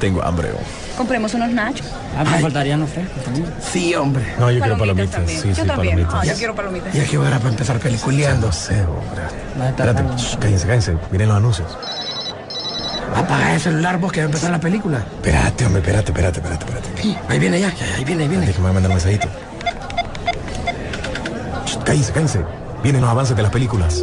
tengo hambre. Compremos unos nachos. Ah, me faltarían los frescos también. Sí, hombre. No, yo quiero palomitas. también. Sí, yo sí, también. palomitas. Ah, yo quiero palomitas. Ya que hora para empezar peliculeando. No sé, hombre. Espérate, shh, cállense, cállense. Miren los anuncios. Apaga el celular vos que va a empezar la película. Espérate, hombre, espérate, espérate, espérate, espérate. Sí, ahí viene ya, ya, ahí viene, ahí viene. Déjame mandar un mensajito. Shh, Cállense, cállense. Vienen los avances de las películas.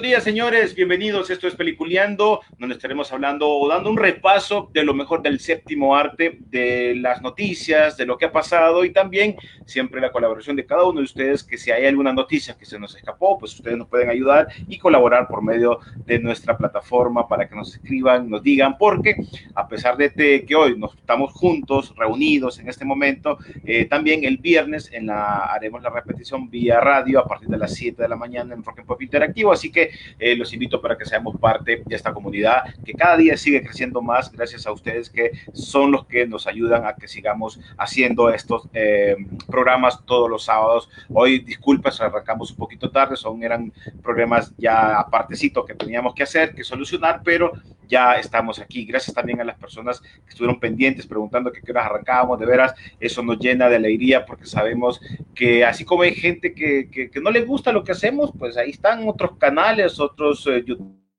Buenos días, señores. Bienvenidos. Esto es Peliculeando, donde estaremos hablando o dando un repaso de lo mejor del séptimo arte, de las noticias, de lo que ha pasado y también siempre la colaboración de cada uno de ustedes, que si hay alguna noticia que se nos escapó, pues ustedes nos pueden ayudar y colaborar por medio de nuestra plataforma para que nos escriban, nos digan, porque a pesar de que hoy nos estamos juntos, reunidos en este momento, eh, también el viernes en la, haremos la repetición vía radio a partir de las 7 de la mañana en Rock and Pop Interactivo, así que eh, los invito para que seamos parte de esta comunidad que cada día sigue creciendo más gracias a ustedes que son los que nos ayudan a que sigamos haciendo estos eh, programas todos los sábados. Hoy, disculpas, arrancamos un poquito tarde, son, eran problemas ya apartecito que teníamos que hacer, que solucionar, pero ya estamos aquí. Gracias también a las personas que estuvieron pendientes preguntando qué horas arrancábamos, de veras, eso nos llena de alegría porque sabemos que así como hay gente que, que, que no le gusta lo que hacemos, pues ahí están otros canales, otros eh,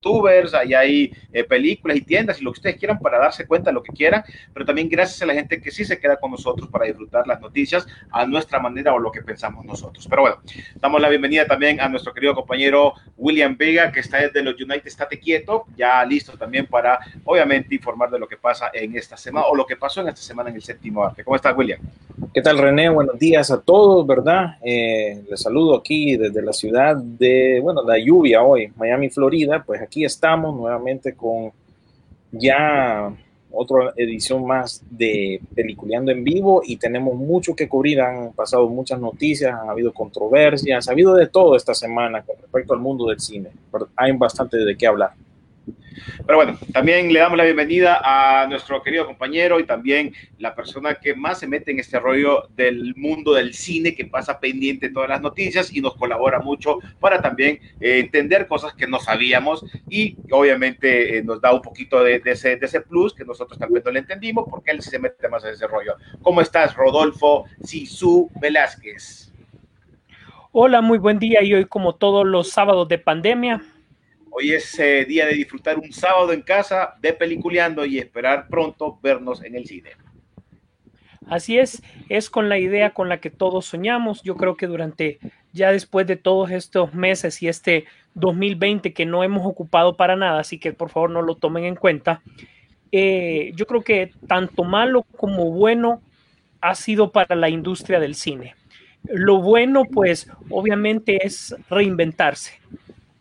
youtubers, ahí hay eh, películas y tiendas y lo que ustedes quieran para darse cuenta lo que quieran, pero también gracias a la gente que sí se queda con nosotros para disfrutar las noticias a nuestra manera o lo que pensamos nosotros. Pero bueno, damos la bienvenida también a nuestro querido compañero William Vega, que está desde los United Estate Quieto, ya listo también para, obviamente, informar de lo que pasa en esta semana o lo que pasó en esta semana en el séptimo arte. ¿Cómo estás, William? ¿Qué tal René? Buenos días a todos, ¿verdad? Eh, les saludo aquí desde la ciudad de, bueno, la lluvia hoy, Miami, Florida. Pues aquí estamos nuevamente con ya otra edición más de Peliculeando en vivo y tenemos mucho que cubrir. Han pasado muchas noticias, han habido controversias, ha habido de todo esta semana con respecto al mundo del cine. Hay bastante de qué hablar. Pero bueno, también le damos la bienvenida a nuestro querido compañero y también la persona que más se mete en este rollo del mundo del cine, que pasa pendiente todas las noticias y nos colabora mucho para también eh, entender cosas que no sabíamos y obviamente eh, nos da un poquito de, ese, de ese plus que nosotros vez no le entendimos porque él se mete más en ese rollo. ¿Cómo estás, Rodolfo Sisu Velázquez? Hola, muy buen día y hoy como todos los sábados de pandemia, Hoy es eh, día de disfrutar un sábado en casa de peliculeando y esperar pronto vernos en el cine. así es, es con la idea con la que todos soñamos. Yo creo que durante ya después de todos estos meses y este 2020 que no hemos ocupado para nada, así que por favor no lo tomen en cuenta, eh, yo creo que tanto malo como bueno ha sido para la industria del cine. Lo bueno, pues, obviamente es reinventarse.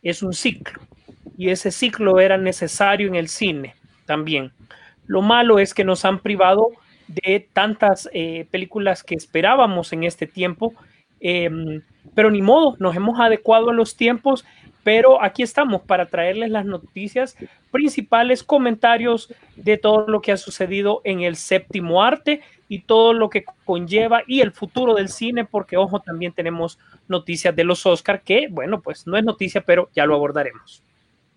Es un ciclo. Y ese ciclo era necesario en el cine también. Lo malo es que nos han privado de tantas eh, películas que esperábamos en este tiempo. eh, pero ni modo, nos hemos adecuado a los tiempos. Pero aquí estamos para traerles las noticias principales, comentarios de todo lo que ha sucedido en el séptimo arte y todo lo que conlleva y el futuro del cine, porque ojo, también tenemos noticias de los Oscar, que bueno, pues no es noticia, pero ya lo abordaremos.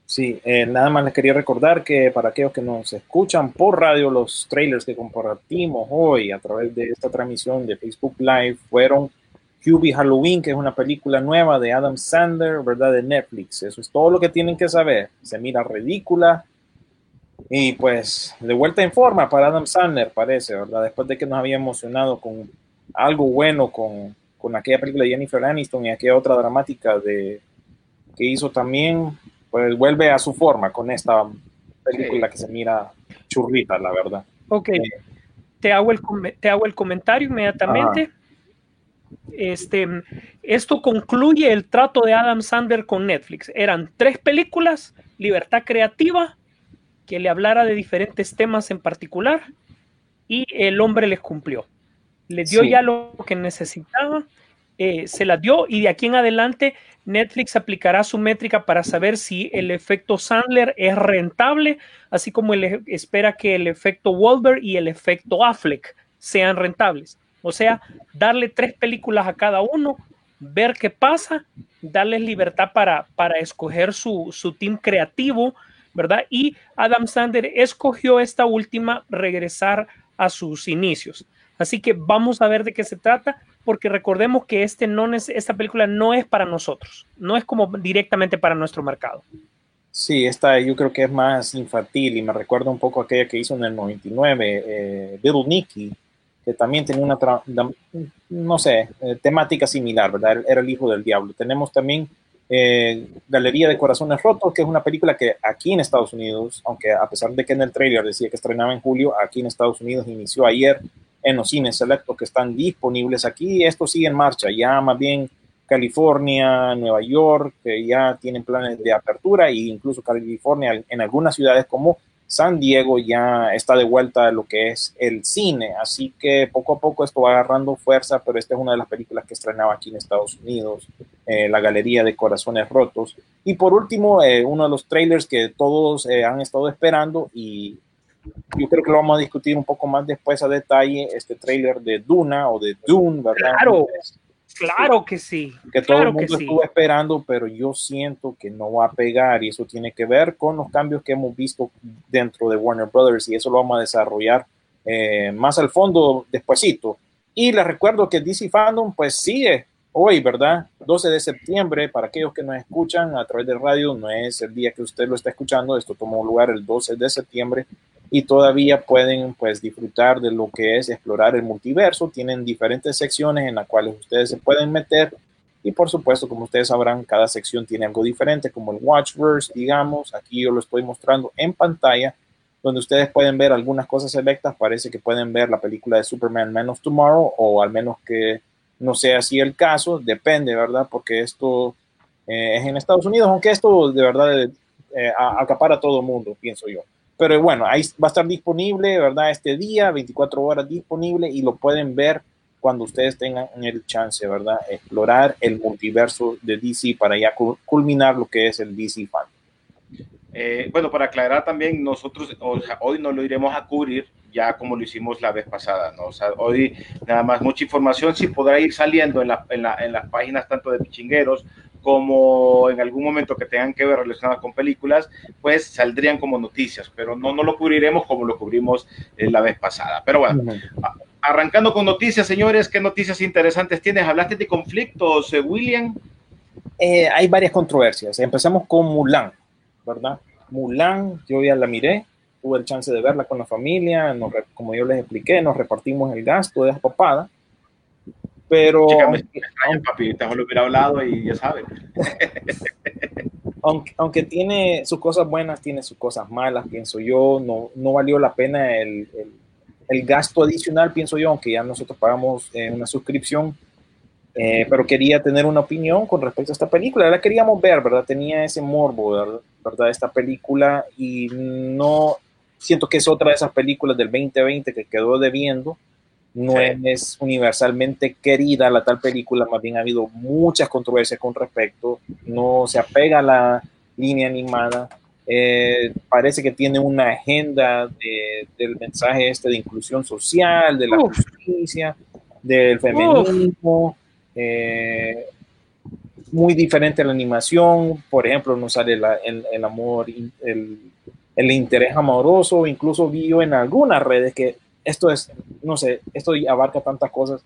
Sí, eh, nada más les quería recordar que para aquellos que nos escuchan por radio, los trailers que compartimos hoy a través de esta transmisión de Facebook Live fueron QB Halloween, que es una película nueva de Adam Sandler, ¿verdad? De Netflix. Eso es todo lo que tienen que saber. Se mira ridícula. Y pues, de vuelta en forma para Adam Sandler, parece, ¿verdad? Después de que nos había emocionado con algo bueno con, con aquella película de Jennifer Aniston y aquella otra dramática de, que hizo también, pues vuelve a su forma con esta película que se mira churrita, la verdad. Ok, te hago el, te hago el comentario inmediatamente. Este, esto concluye el trato de Adam Sandler con Netflix. Eran tres películas, libertad creativa, que le hablara de diferentes temas en particular, y el hombre les cumplió. Les dio Sí. ya lo que necesitaba, eh, se las dio, y de aquí en adelante Netflix aplicará su métrica para saber si el efecto Sandler es rentable, así como espera que el efecto Wahlberg y el efecto Affleck sean rentables. O sea, darle tres películas a cada uno, ver qué pasa, darles libertad para, para escoger su, su team creativo, ¿verdad? Y Adam Sandler escogió esta última, regresar a sus inicios. Así que vamos a ver de qué se trata, porque recordemos que este no es, esta película no es para nosotros, no es como directamente para nuestro mercado. Sí, esta yo creo que es más infantil y me recuerda un poco a aquella que hizo en el 99, eh, Little Nicky, que también tenía una, no sé, eh, temática similar, ¿verdad? Era el hijo del diablo. Tenemos también eh, Galería de Corazones Rotos, que es una película que aquí en Estados Unidos, aunque a pesar de que en el trailer decía que estrenaba en julio, aquí en Estados Unidos inició ayer en los cines selectos que están disponibles aquí. Esto sigue en marcha, ya más bien California, Nueva York, que ya tienen planes de apertura e incluso California en algunas ciudades como San Diego ya está de vuelta a lo que es el cine, así que poco a poco esto va agarrando fuerza, pero esta es una de las películas que estrenaba aquí en Estados Unidos, eh, la Galería de Corazones Rotos. Y por último, eh, uno de los trailers que todos eh, han estado esperando y yo creo que lo vamos a discutir un poco más después a detalle, este trailer de Duna o de Dune, ¿verdad? Claro, claro que sí. que todo claro el mundo sí. estuvo esperando, pero yo siento que no va a pegar y eso tiene que ver con los cambios que hemos visto dentro de Warner Brothers y eso lo vamos a desarrollar eh, más al fondo despuesito. Y les recuerdo que DC Fandom pues sigue hoy, ¿verdad? 12 de septiembre, para aquellos que nos escuchan a través de radio, no es el día que usted lo está escuchando, esto tomó lugar el 12 de septiembre y todavía pueden pues disfrutar de lo que es explorar el multiverso. Tienen diferentes secciones en las cuales ustedes se pueden meter y por supuesto, como ustedes sabrán, cada sección tiene algo diferente, como el Watchverse, digamos. Aquí yo lo estoy mostrando en pantalla, donde ustedes pueden ver algunas cosas selectas. Parece que pueden ver la película de Superman Man of Tomorrow o al menos que no sea así el caso, depende, ¿verdad? Porque esto eh, es en Estados Unidos, aunque esto de verdad eh, acapara a todo mundo, pienso yo. Pero bueno, ahí va a estar disponible, ¿verdad? Este día, 24 horas disponible y lo pueden ver cuando ustedes tengan el chance, ¿verdad? Explorar el multiverso de DC para ya cul- culminar lo que es el DC fan. Eh, bueno, para aclarar también, nosotros o sea, hoy no lo iremos a cubrir ya como lo hicimos la vez pasada, ¿no? O sea, hoy nada más mucha información sí podrá ir saliendo en, la- en la- en las páginas tanto de Pichingueros como en algún momento que tengan que ver relacionadas con películas, pues saldrían como noticias, pero no, no lo cubriremos como lo cubrimos eh, la vez pasada. Pero bueno, arrancando con noticias, señores, ¿qué noticias interesantes tienes? ¿Hablaste de conflictos, eh, William? Hay varias controversias. Empezamos con Mulan, ¿verdad? Mulan, yo ya la miré, tuve el chance de verla con la familia, nos como yo les expliqué, nos repartimos el gasto de esa papada. Pero extraña, papi, te lo hubiera hablado y ya sabes. aunque, aunque tiene sus cosas buenas, tiene sus cosas malas, pienso yo, no, no valió la pena el, el- el gasto adicional, pienso yo, aunque ya nosotros pagamos eh, una suscripción, eh, pero quería tener una opinión con respecto a esta película, la queríamos ver, ¿verdad? Tenía ese morbo, ¿verdad? ¿Verdad? Esta película y no siento que es otra de esas películas del 2020 que quedó debiendo. No Sí. es universalmente querida la tal película, más bien ha habido muchas controversias con respecto, no se apega a la línea animada, eh, parece que tiene una agenda de- del mensaje este de inclusión social, de la Uf. justicia, del feminismo, eh, muy diferente a la animación, por ejemplo, no sale la- el, el amor, el, el interés amoroso, incluso vi yo en algunas redes que esto es, no sé, esto abarca tantas cosas.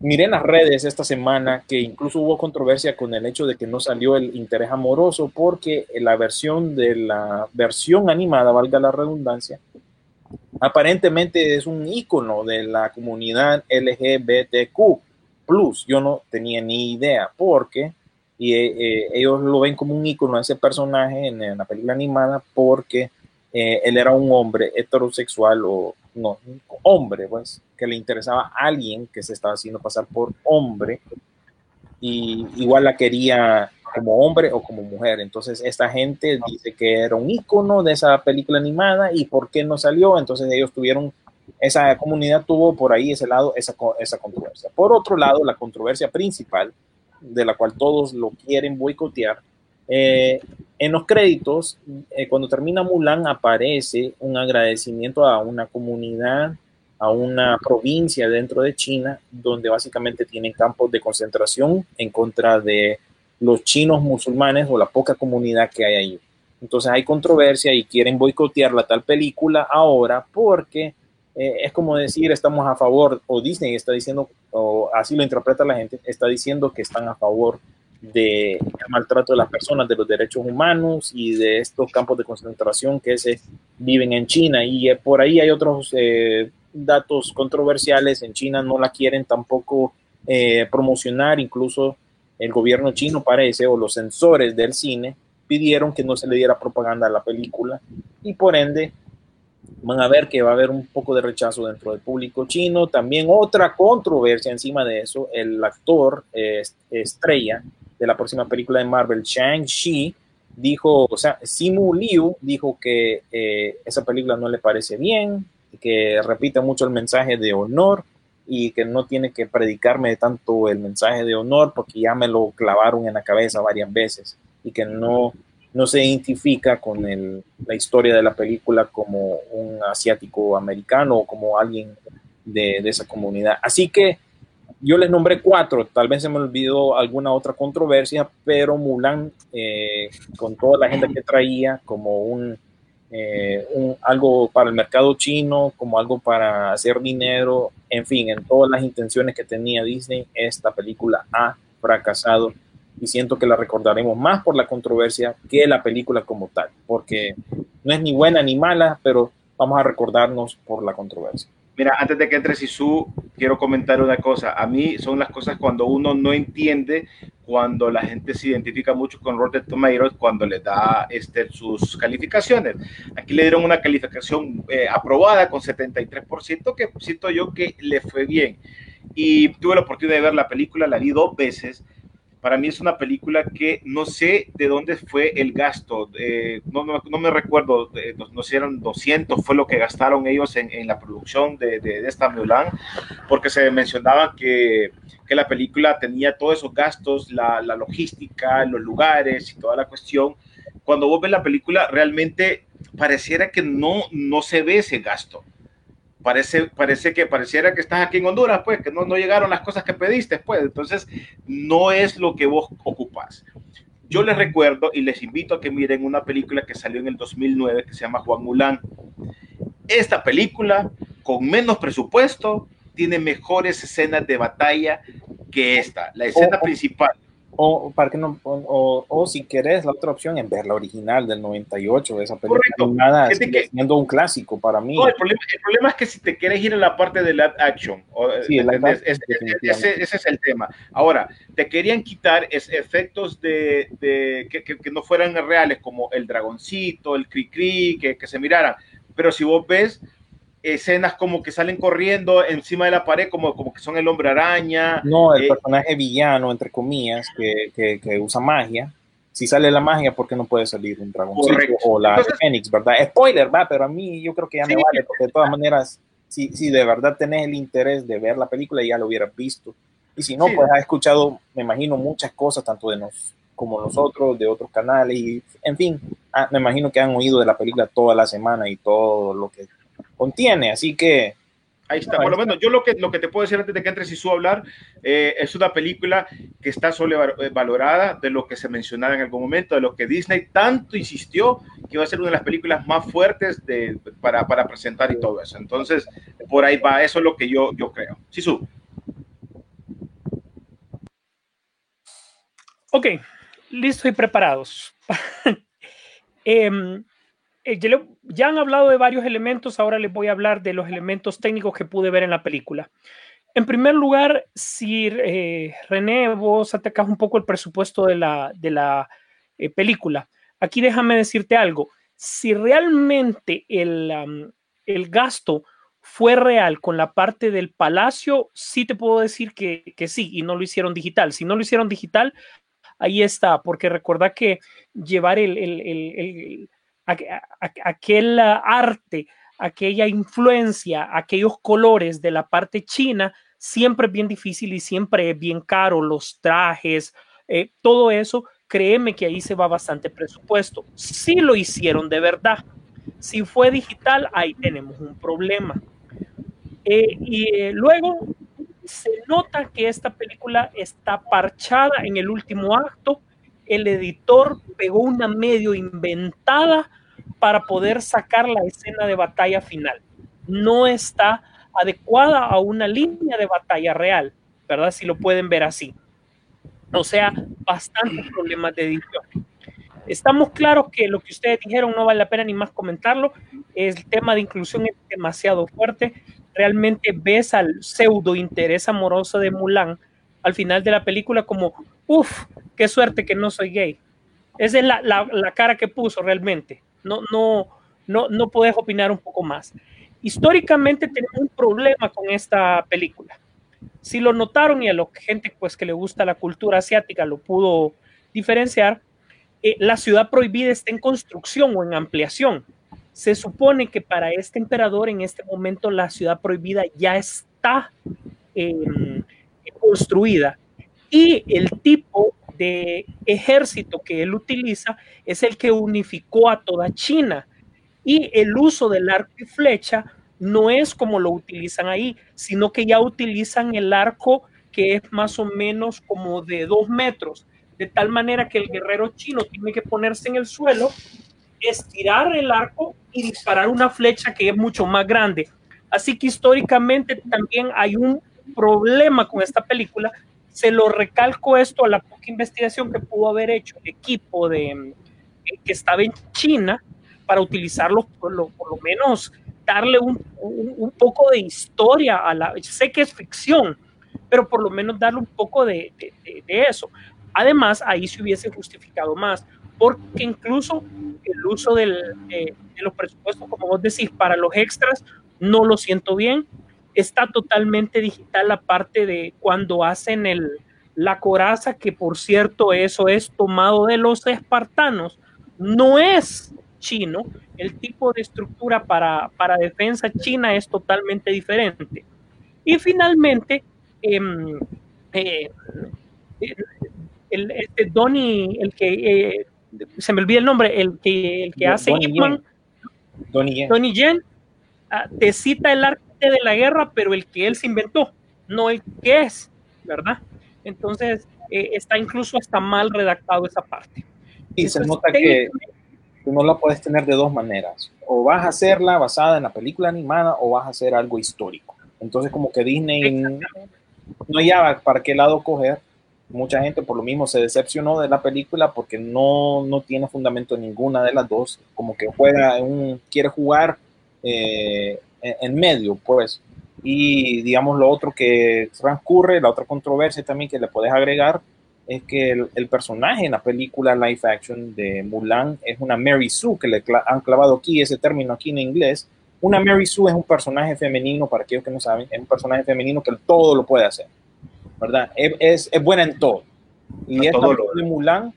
Miré en las redes esta semana que incluso hubo controversia con el hecho de que no salió el interés amoroso porque la versión de la versión animada, valga la redundancia, aparentemente es un icono de la comunidad LGBTQ. Plus, yo no tenía ni idea porque y, eh, ellos lo ven como un icono de ese personaje en, en la película animada porque eh, él era un hombre heterosexual o no, hombre, pues, que le interesaba a alguien que se estaba haciendo pasar por hombre y igual la quería como hombre o como mujer. Entonces esta gente dice que era un icono de esa película animada y por qué no salió. Entonces ellos tuvieron, esa comunidad tuvo por ahí ese lado, esa, esa controversia. Por otro lado, la controversia principal, de la cual todos lo quieren boicotear, eh, en los créditos, eh, cuando termina Mulan, aparece un agradecimiento a una comunidad, a una provincia dentro de China, donde básicamente tienen campos de concentración en contra de los chinos musulmanes o la poca comunidad que hay ahí. Entonces hay controversia y quieren boicotear la tal película ahora porque eh, es como decir estamos a favor, o Disney está diciendo, o así lo interpreta la gente, está diciendo que están a favor de maltrato de las personas, de los derechos humanos y de estos campos de concentración que se viven en China. Y eh, por ahí hay otros eh, datos controversiales. En China no la quieren tampoco promocionar, incluso el gobierno chino parece, o los censores del cine, pidieron que no se le diera propaganda a la película y por ende van a ver que va a haber un poco de rechazo dentro del público chino. También otra controversia encima de eso, el actor estrella de la próxima película de Marvel, Shang-Chi, dijo, o sea, Simu Liu dijo que eh, esa película no le parece bien, que repite mucho el mensaje de honor y que no tiene que predicarme tanto el mensaje de honor porque ya me lo clavaron en la cabeza varias veces y que no, no se identifica con el, la historia de la película como un asiático americano o como alguien de, esa comunidad. Así que yo les nombré cuatro, tal vez se me olvidó alguna otra controversia, pero Mulan, eh, con toda la gente que traía, como un, eh, un, algo para el mercado chino, como algo para hacer dinero, en fin, en todas las intenciones que tenía Disney, esta película ha fracasado y siento que la recordaremos más por la controversia que la película como tal, porque no es ni buena ni mala, pero vamos a recordarnos por la controversia. Mira, antes de que entre Sisu, quiero comentar una cosa. A mí son las cosas cuando uno no entiende, cuando la gente se identifica mucho con Rotten Tomatoes, cuando le da este, sus calificaciones. Aquí le dieron una calificación eh, aprobada con 73%, que siento yo que le fue bien. Y tuve la oportunidad de ver la película, la vi dos veces para mí es una película que no sé de dónde fue el gasto. Eh, no, no, no, me recuerdo, eh, no, no sé, eran 200, fue lo que gastaron ellos en, en la producción de, de, de, esta Mulan, porque se mencionaba que, que, la película tenía todos esos gastos, la, la logística, los lugares y toda la cuestión. Cuando vos ves la película, realmente pareciera que no, no se ve ese gasto parece, parece que pareciera que estás aquí en Honduras, pues, que no, no llegaron las cosas que pediste, pues, entonces no es lo que vos ocupas. Yo les recuerdo y les invito a que miren una película que salió en el 2009 que se llama Juan Mulán. Esta película, con menos presupuesto, tiene mejores escenas de batalla que esta. La escena oh, oh. principal o, para que no, o, o, si querés, la otra opción es ver la original del 98, esa película animada, que, siendo un clásico para mí. No, el, problema, el, problema, es que si te quieres ir en la parte de la action, o, sí, es, es, ese, ese, es el tema. Ahora, te querían quitar es, efectos de, de que, que, que, no fueran reales, como el dragoncito, el cri-cri, que, que se miraran. Pero si vos ves, escenas como que salen corriendo encima de la pared, como, como que son el hombre araña. No, el eh, personaje villano, entre comillas, que, que, que, usa magia. Si sale la magia, ¿por qué no puede salir un dragón o la Entonces, Fénix, verdad? Spoiler, va, pero a mí yo creo que ya sí, me vale, porque de todas maneras, si, si de verdad tenés el interés de ver la película, ya lo hubieras visto. Y si no, sí. pues has escuchado, me imagino, muchas cosas, tanto de nos como nosotros, de otros canales, y en fin, ah, me imagino que han oído de la película toda la semana y todo lo que contiene, así que... Ahí está, por lo menos yo lo que, lo que te puedo decir antes de que entre Sisu a hablar, eh, es una película que está sobrevalorada de lo que se mencionaba en algún momento, de lo que Disney tanto insistió que iba a ser una de las películas más fuertes de, para, para presentar y todo eso. Entonces, por ahí va, eso es lo que yo, yo creo. Sisu. Ok, listos y preparados. eh, eh, ya han hablado de varios elementos, ahora les voy a hablar de los elementos técnicos que pude ver en la película. En primer lugar, si eh, René, vos atacas un poco el presupuesto de la, de la eh, película, aquí déjame decirte algo. si realmente el, el gasto fue real con la parte del palacio, sí te puedo decir que, que, sí, y no lo hicieron digital. Si no lo hicieron digital, ahí está, porque recuerda que llevar el, el aquel arte, aquella influencia, aquellos colores de la parte china, siempre es bien difícil y siempre es bien caro, los trajes, eh, todo eso, créeme que ahí se va bastante presupuesto. Si lo hicieron de verdad, si fue digital, ahí tenemos un problema. Eh, y eh, luego se nota que esta película está parchada en el último acto. El editor pegó una medio inventada para poder sacar la escena de batalla final. No está adecuada a una línea de batalla real, ¿verdad? Si lo pueden ver así. O sea, bastantes problemas de edición. Estamos claros que lo que ustedes dijeron no vale la pena ni más comentarlo. El tema de inclusión es demasiado fuerte. Realmente ves al pseudo interés amoroso de Mulan al final de la película como, uff, qué suerte que no soy gay. Esa es la, la, la cara que puso realmente. No, no, no, no puedes opinar un poco más. Históricamente tenemos un problema con esta película si lo notaron y a la gente pues que le gusta la cultura asiática lo pudo diferenciar, eh, la ciudad prohibida está en construcción o en ampliación. Se supone que para este emperador en este momento la ciudad prohibida ya está eh, construida y el tipo de ejército que él utiliza es el que unificó a toda China y el uso del arco y flecha no es como lo utilizan ahí, sino que ya utilizan el arco que es más o menos como de dos metros, de tal manera que el guerrero chino tiene que ponerse en el suelo, estirar el arco y disparar una flecha que es mucho más grande. Así que históricamente también hay un problema con esta película. Se lo recalco esto a la poca investigación que pudo haber hecho el equipo de, que estaba en China para utilizarlo por lo, por lo menos darle un, un, poco de historia a la... Sé que es ficción, pero por lo menos darle un poco de, de, de eso. Además, ahí se hubiese justificado más, porque incluso el uso del, de, de, los presupuestos, como vos decís, para los extras, no lo siento bien. Está totalmente digital la parte de cuando hacen el, la coraza, que por cierto, eso es tomado de los espartanos. No es chino, el tipo de estructura para, para defensa china es totalmente diferente. Y finalmente, eh, eh, el, este Donnie, el que eh, se me olvida el nombre, el que, el que hace Donnie Donnie Yen. Donnie Yen, ah, te cita el de la guerra, pero el que él se inventó, no el que es, ¿verdad? Entonces, eh, está incluso hasta mal redactado esa parte. Y se nota que tú no la puedes tener de dos maneras. O vas a hacerla basada en la película animada o vas a hacer algo histórico. Entonces como que Disney no ya para qué lado coger. Mucha gente por lo mismo se decepcionó de la película porque no, no tiene fundamento ninguna de las dos. Como que juega, un, quiere jugar eh, en, medio, pues. Y digamos lo otro que transcurre, la otra controversia también que le puedes agregar es que el, el, personaje en la película live action de Mulan es una Mary Sue, que le cla han clavado aquí ese término aquí en inglés. Una Mary Sue es un personaje femenino, para aquellos que no saben, es un personaje femenino que todo lo puede hacer, ¿verdad? Es, es, es buena en todo. Y esta de Mulan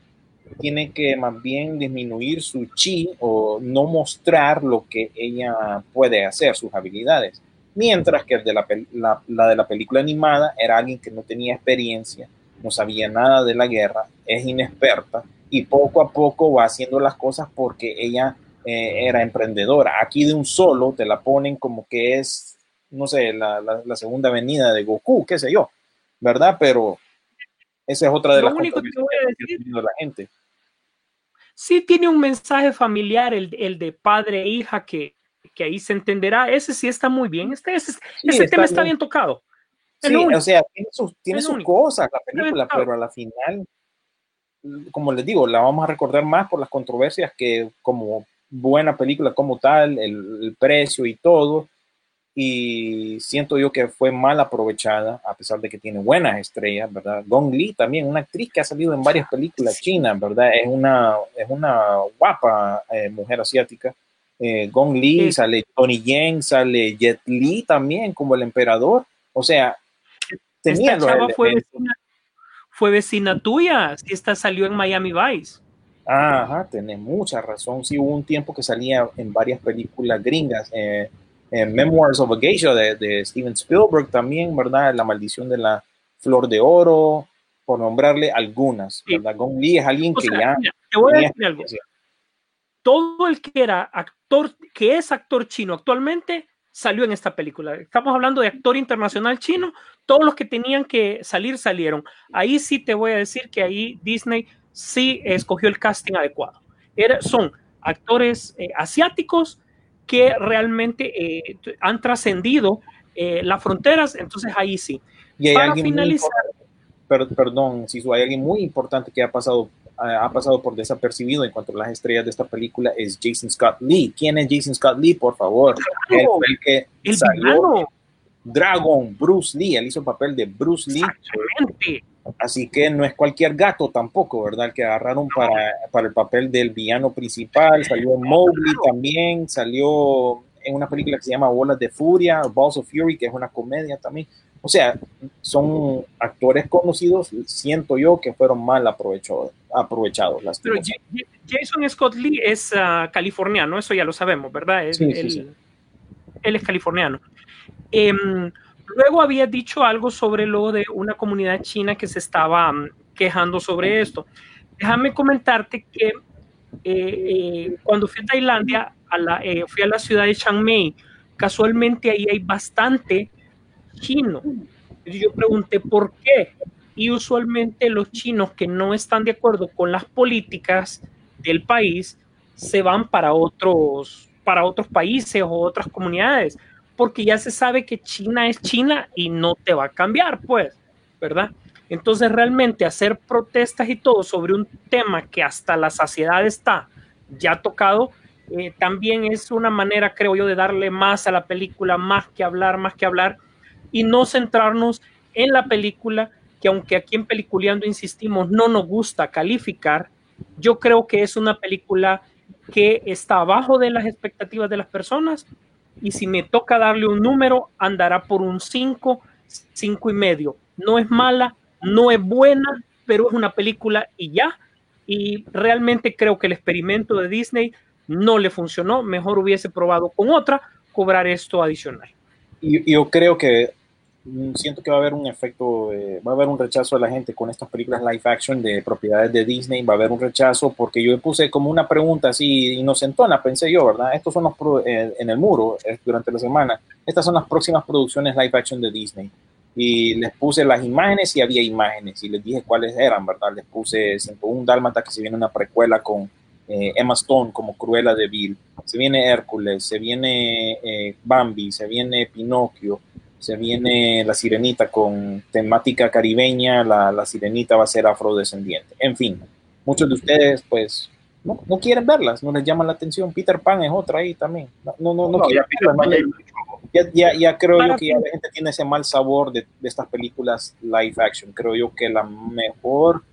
tiene que más bien disminuir su chi o no mostrar lo que ella puede hacer, sus habilidades. Mientras que de la, la, la de la película animada era alguien que no tenía experiencia, no sabía nada de la guerra, es inexperta y poco a poco va haciendo las cosas porque ella eh, era emprendedora. Aquí de un solo te la ponen como que es, no sé, la, la, la segunda venida de Goku, qué sé yo, ¿verdad? Pero esa es otra de Lo las único que voy a decir, de la gente. sí tiene un mensaje familiar, el, el de padre e hija, que, que ahí se entenderá. Ese sí está muy bien. Este, ese, Sí, ese está tema está bien. bien tocado. Sí, o sea, tiene sus, tiene sus cosas la película, bien, pero a la final, como les digo, la vamos a recordar más por las controversias que como buena película como tal, el, el precio y todo. Y siento yo que fue mal aprovechada, a pesar de que tiene buenas estrellas, ¿verdad? Gong Li también, una actriz que ha salido en varias películas chinas, ¿verdad? Es una, es una guapa eh, mujer asiática. Eh, Gong Li, Sí. sale Tony Yen, sale Jet Li también como el emperador. O sea, tenía Esta chava fue vecina, fue vecina tuya, si esta salió en Miami Vice. Ajá, tenés mucha razón. Sí, hubo un tiempo que salía en varias películas gringas. eh, en Memoirs of a Geisha de, de Steven Spielberg también, ¿verdad? La maldición de la flor de oro, por nombrarle algunas, Sí. ¿verdad? Gong Li es alguien O que sea, ya mira, te voy a decir algo. Todo el que era actor, que es actor chino actualmente, salió en esta película. Estamos hablando de actor internacional chino. Todos los que tenían que salir salieron. Ahí sí te voy a decir que ahí Disney sí escogió el casting adecuado. Era, son actores eh, asiáticos que realmente eh, han trascendido eh, las fronteras. Entonces ahí sí. Y hay Para finalizar, per- perdón, Sisu, hay alguien muy importante que ha pasado, ha ha pasado por desapercibido en cuanto a las estrellas de esta película, es Jason Scott Lee. ¿Quién es Jason Scott Lee, por favor? Él fue el que el salió Dragon, Bruce Lee, él hizo el papel de Bruce Lee, exactamente. así que no es cualquier gato tampoco, ¿verdad? El que agarraron para, para el papel del villano principal, salió Mowgli también, salió en una película que se llama Bolas de Furia, Balls of Fury, que es una comedia también. O sea, son actores conocidos, siento yo que fueron mal aprovechados, aprovechados Pero Jason Scott Lee es ah, californiano, eso ya lo sabemos, ¿verdad? Es- Sí, sí, él, sí. él es californiano. Em, luego había dicho algo sobre lo de una comunidad china que se estaba mm, quejando sobre esto. Déjame comentarte que eh, eh, cuando fui a Tailandia, a la, eh, fui a la ciudad de Chiang Mai, casualmente ahí hay bastante chino. Yo pregunté por qué. Y usualmente los chinos que no están de acuerdo con las políticas del país se van para otros, para otros países o otras comunidades, porque ya se sabe que China es China y no te va a cambiar, pues, ¿verdad? Entonces realmente hacer protestas y todo sobre un tema que hasta la saciedad está ya tocado, eh, también es una manera, creo yo, de darle más a la película, más que hablar, más que hablar, y no centrarnos en la película, que aunque aquí en Peliculeando insistimos, no nos gusta calificar, yo creo que es una película que está abajo de las expectativas de las personas, y si me toca darle un número, andará por un 5, 5 y medio. No es mala, no es buena, pero es una película y ya. Y realmente creo que el experimento de Disney no le funcionó. Mejor hubiese probado con otra cobrar esto adicional. Y yo creo que siento que va a haber un efecto, eh, va a haber un rechazo de la gente con estas películas live action de propiedades de Disney, va a haber un rechazo porque yo puse como una pregunta así inocentona, pensé yo, ¿verdad? Estos son los eh, en el muro eh, durante la semana, estas son las próximas producciones live action de Disney. Y les puse las imágenes y había imágenes y les dije cuáles eran, ¿verdad? Les puse 101 Dálmata que se viene una precuela con eh, Emma Stone como Cruella de Vil, se viene Hércules, se viene Bambi, se viene Pinocchio, se viene La Sirenita con temática caribeña, la, la Sirenita va a ser afrodescendiente. En fin, muchos de ustedes pues no, no quieren verlas, no les llama la atención. Peter Pan es otra ahí también. No, no, no, no No, quieren ya verlas, ya ya, ya, ya creo yo que ya la gente tiene ese mal sabor de, de estas películas live action. Creo yo que la mejor,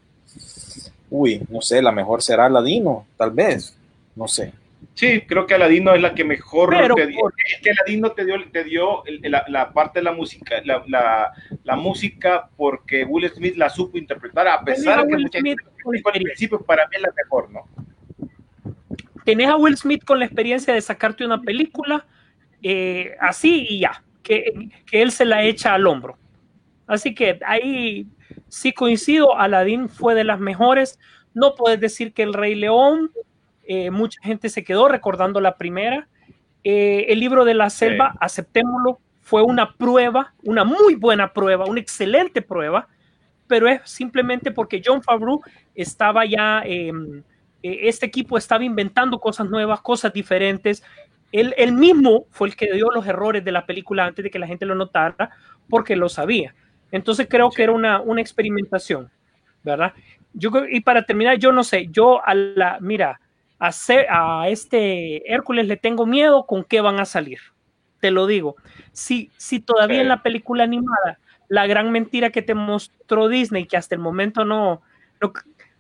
uy, no sé, la mejor será Ladino, tal vez, no sé. Sí, creo que Aladino es la que mejor Pero te dio. por- Es que Aladino te dio, te dio el- la, la parte de la música, la, la, la música porque Will Smith la supo interpretar, a pesar de que mucha gente al principio, para mí es la mejor, ¿no? tenés a Will Smith con la experiencia de sacarte una película eh, así y ya, que, que él se la echa al hombro. Así que ahí sí coincido, Aladdin fue de las mejores. No puedes decir que El Rey León, eh, mucha gente se quedó recordando la primera. Eh, el libro de la selva, Sí. aceptémoslo, fue una prueba, una muy buena prueba, una excelente prueba, pero es simplemente porque John Favreau estaba ya, eh, este equipo estaba inventando cosas nuevas, cosas diferentes. Él, él mismo fue el que dio los errores de la película antes de que la gente lo notara, porque lo sabía. Entonces creo que era una, una experimentación, ¿verdad? Yo, y para terminar, yo no sé, yo a la, mira, a, a este Hércules le tengo miedo con qué van a salir. te lo digo. Si, si todavía en la película animada, la gran mentira que te mostró Disney, que hasta el momento no, no-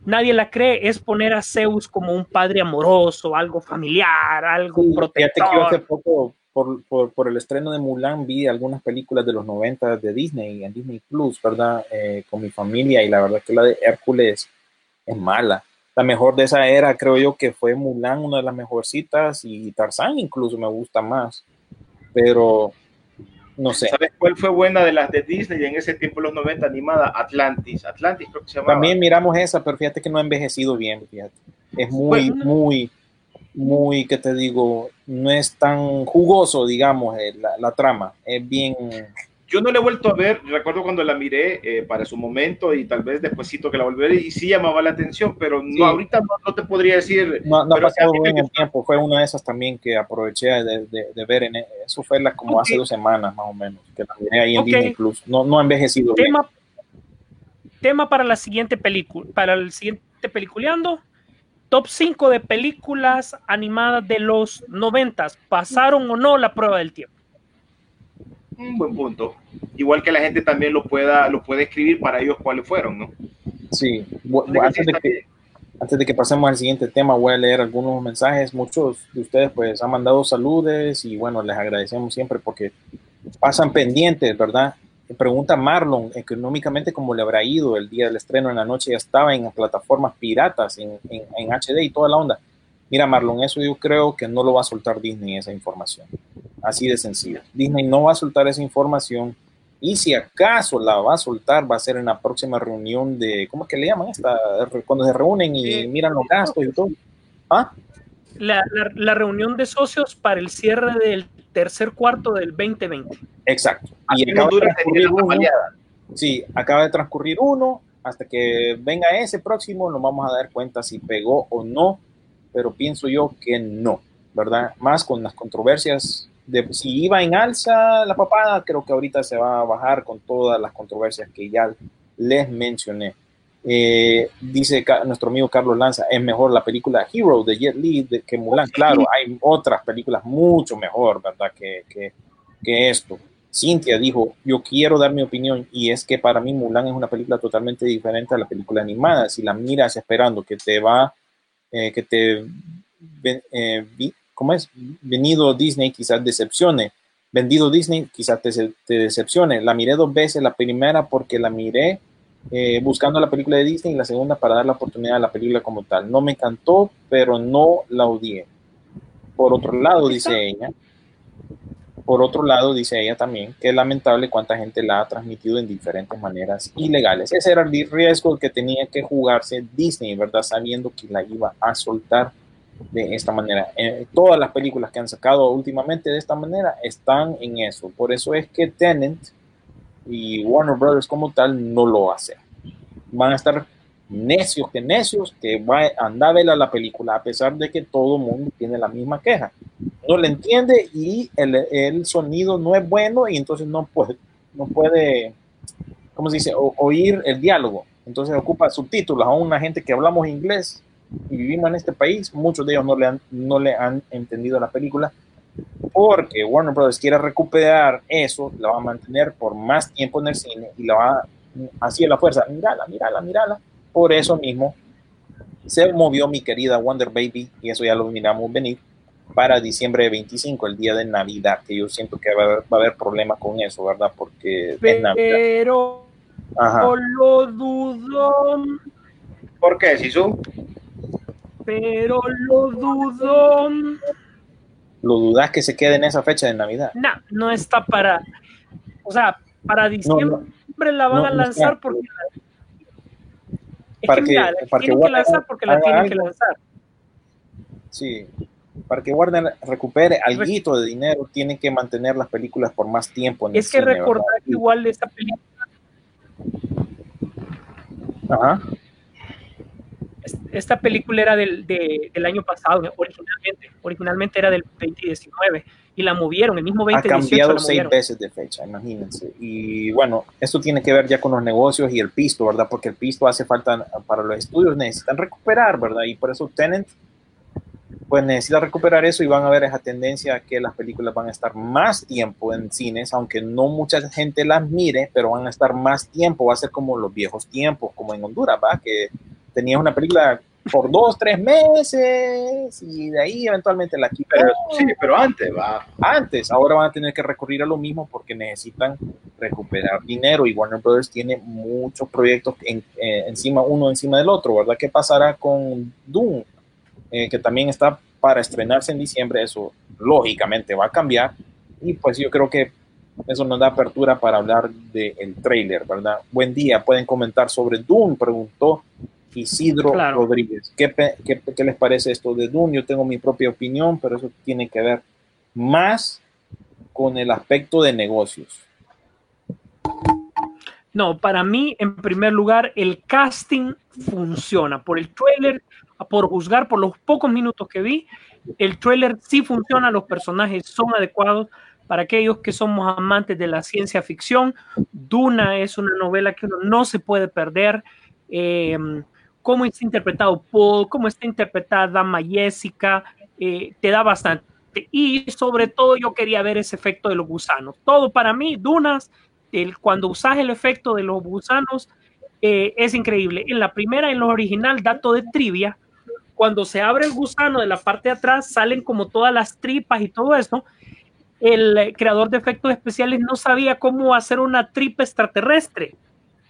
nadie la cree, es poner a Zeus como un padre amoroso, algo familiar, algo Sí, fíjate que protector. hace poco, por, por, por el estreno de Mulan, vi algunas películas de los 90 de Disney, en Disney Plus, ¿verdad? Eh, con mi familia, y la verdad que la de Hércules es mala. La mejor de esa era, creo yo, que fue Mulan, una de las mejorcitas, y Tarzán incluso me gusta más. Pero, no sé. ¿Sabes cuál fue buena de las de Disney en ese tiempo, los 90, animada? Atlantis. Atlantis creo que se llamaba. También miramos esa, pero fíjate que no ha envejecido bien, fíjate. Es muy, Bueno. muy, muy, ¿qué te digo? No es tan jugoso, digamos, eh, la, la trama. Es bien... Yo no la he vuelto a ver, recuerdo cuando la miré eh, para su momento y tal vez despuésito que la ver y sí llamaba la atención, pero no, Sí. ahorita no, no te podría decir. No, no ha pasado bien el tiempo. Fue una de esas también que aproveché de, de- de ver. En, eso fue la, como hace dos semanas, más o menos, que la miré ahí en. Disney Plus. No, no ha envejecido bien. tema para la siguiente película, para el siguiente peliculeando. Top 5 de películas animadas de los 90. ¿Pasaron o no la prueba del tiempo? Un buen punto. Igual que la gente también lo pueda, lo puede escribir para ellos cuáles fueron, ¿no? Sí. Bu- Así que antes de que. Antes de que pasemos al siguiente tema, voy a leer algunos mensajes. Muchos de ustedes pues han mandado saludes y bueno, les agradecemos siempre porque pasan pendientes, ¿verdad? Pregunta Marlon, económicamente cómo le habrá ido el día del estreno en la noche, ya estaba en plataformas piratas, en, en, en HD y toda la onda. Mira Marlon, eso yo creo que no lo va a soltar Disney esa información. Así de sencillo. Disney no va a soltar esa información y si acaso la va a soltar, va a ser en la próxima reunión de, ¿cómo es que le llaman esta? Cuando se reúnen y Sí. miran los gastos y todo. ¿Ah? La, la- la reunión de socios para el cierre del tercer cuarto del 2020. Exacto. Y acaba de transcurrir uno, sí, acaba de transcurrir uno, hasta que venga ese próximo nos vamos a dar cuenta si pegó o no, pero pienso yo que no, ¿verdad? Más con las controversias de si iba en alza la papada, creo que ahorita se va a bajar con todas las controversias que ya les mencioné. Eh, dice nuestro amigo Carlos Lanza, es mejor la película Hero de Jet Li de- que Mulan. Claro, hay otras películas mucho mejor, ¿verdad? Que, que, que esto. Cintia dijo, yo quiero dar mi opinión y es que para mí Mulan es una película totalmente diferente a la película animada. Si la miras esperando que te va, eh, que te, eh, vi- ¿cómo es? Venido Disney quizás decepcione. Vendido Disney quizás te, te decepcione. La miré dos veces, la primera porque la miré eh, buscando la película de Disney y la segunda para dar la oportunidad a la película como tal. No me encantó, pero no la odié. Por otro lado, dice ella, por otro lado, dice ella también que es lamentable cuánta gente la ha transmitido en diferentes maneras ilegales. Ese era el riesgo que tenía que jugarse Disney, ¿verdad? Sabiendo que la iba a soltar de esta manera. Eh, todas las películas que han sacado últimamente de esta manera están en eso. Por eso es que Tenant y Warner Brothers como tal no lo hacen. Van a estar necios que necios que va a andar a ver la película a pesar de que todo el mundo tiene la misma queja. No le entiende y el, el sonido no es bueno y entonces no puede, no puede, ¿cómo se dice? O- oír el diálogo. Entonces ocupa subtítulos a una gente que hablamos inglés y vivimos en este país. Muchos de ellos no le han, no le han entendido la película porque Warner Brothers quiere recuperar eso, la va a mantener por más tiempo en el cine y la va así a la fuerza, mírala, mírala, mírala. Por eso mismo se movió mi querida Wonder Baby, y eso ya lo miramos venir, para diciembre de 25, el día de Navidad, que yo siento que va a haber, va a haber problemas con eso, ¿verdad? Porque es Navidad. Pero Ajá. lo dudo, ¿Por qué, Sisu? pero lo dudo. ¿Lo dudas que se quede en esa fecha de Navidad? No, no está para, o sea, para diciembre no. la van No, a lanzar porque es Para que, que- mira, para que tienen que Warner lanzar porque la haga tienen que algo. lanzar. Sí. Para que Warner recupere algo de dinero, tiene que mantener las películas por más tiempo. En Es el que cine, recordar ¿verdad? que igual de esta película, Ajá. Esta película era del, de- del año pasado, originalmente, originalmente era del 2019 y la movieron, el mismo ha 2018 cambiado la seis veces de fecha, imagínense. Y bueno, esto tiene que ver ya con los negocios y el pisto, ¿verdad? Porque el pisto hace falta para los estudios, necesitan recuperar, ¿verdad? Y por eso Tenant, pues necesita recuperar eso y van a ver esa tendencia que las películas van a estar más tiempo en cines, aunque no mucha gente las mire, pero van a estar más tiempo, va a ser como los viejos tiempos, como en Honduras, ¿va? Que tenías una película por dos, tres meses y de ahí eventualmente la quitan. Sí, pero antes va. Antes, ahora van a tener que recurrir a lo mismo porque necesitan recuperar dinero y Warner Brothers tiene muchos proyectos en, eh, encima, uno encima del otro, ¿verdad? ¿Qué pasará con Doom? Eh, que también está para estrenarse en diciembre, eso lógicamente va a cambiar y pues yo creo que eso nos da apertura para hablar del trailer, ¿verdad? Buen día, pueden comentar sobre Doom, preguntó Isidro Claro. Rodríguez. ¿Qué, qué- qué les parece esto de Doom? Yo tengo mi propia opinión, pero eso tiene que ver más con el aspecto de negocios. No, para mí, en primer lugar, el casting funciona. Por el trailer, por juzgar por los pocos minutos que vi, el trailer sí funciona, los personajes son adecuados. Para aquellos que somos amantes de la ciencia ficción, Duna es una novela que uno no se puede perder. Eh, cómo está interpretado Paul, cómo está interpretada Jessica, eh, te da bastante. Y sobre todo yo quería ver ese efecto de los gusanos. Todo para mí, Dunas, el, cuando usas el efecto de los gusanos, eh, es increíble. En la primera, en lo original, dato de trivia, cuando se abre el gusano de la parte de atrás, salen como todas las tripas y todo eso. El eh, creador de efectos especiales no sabía cómo hacer una tripa extraterrestre.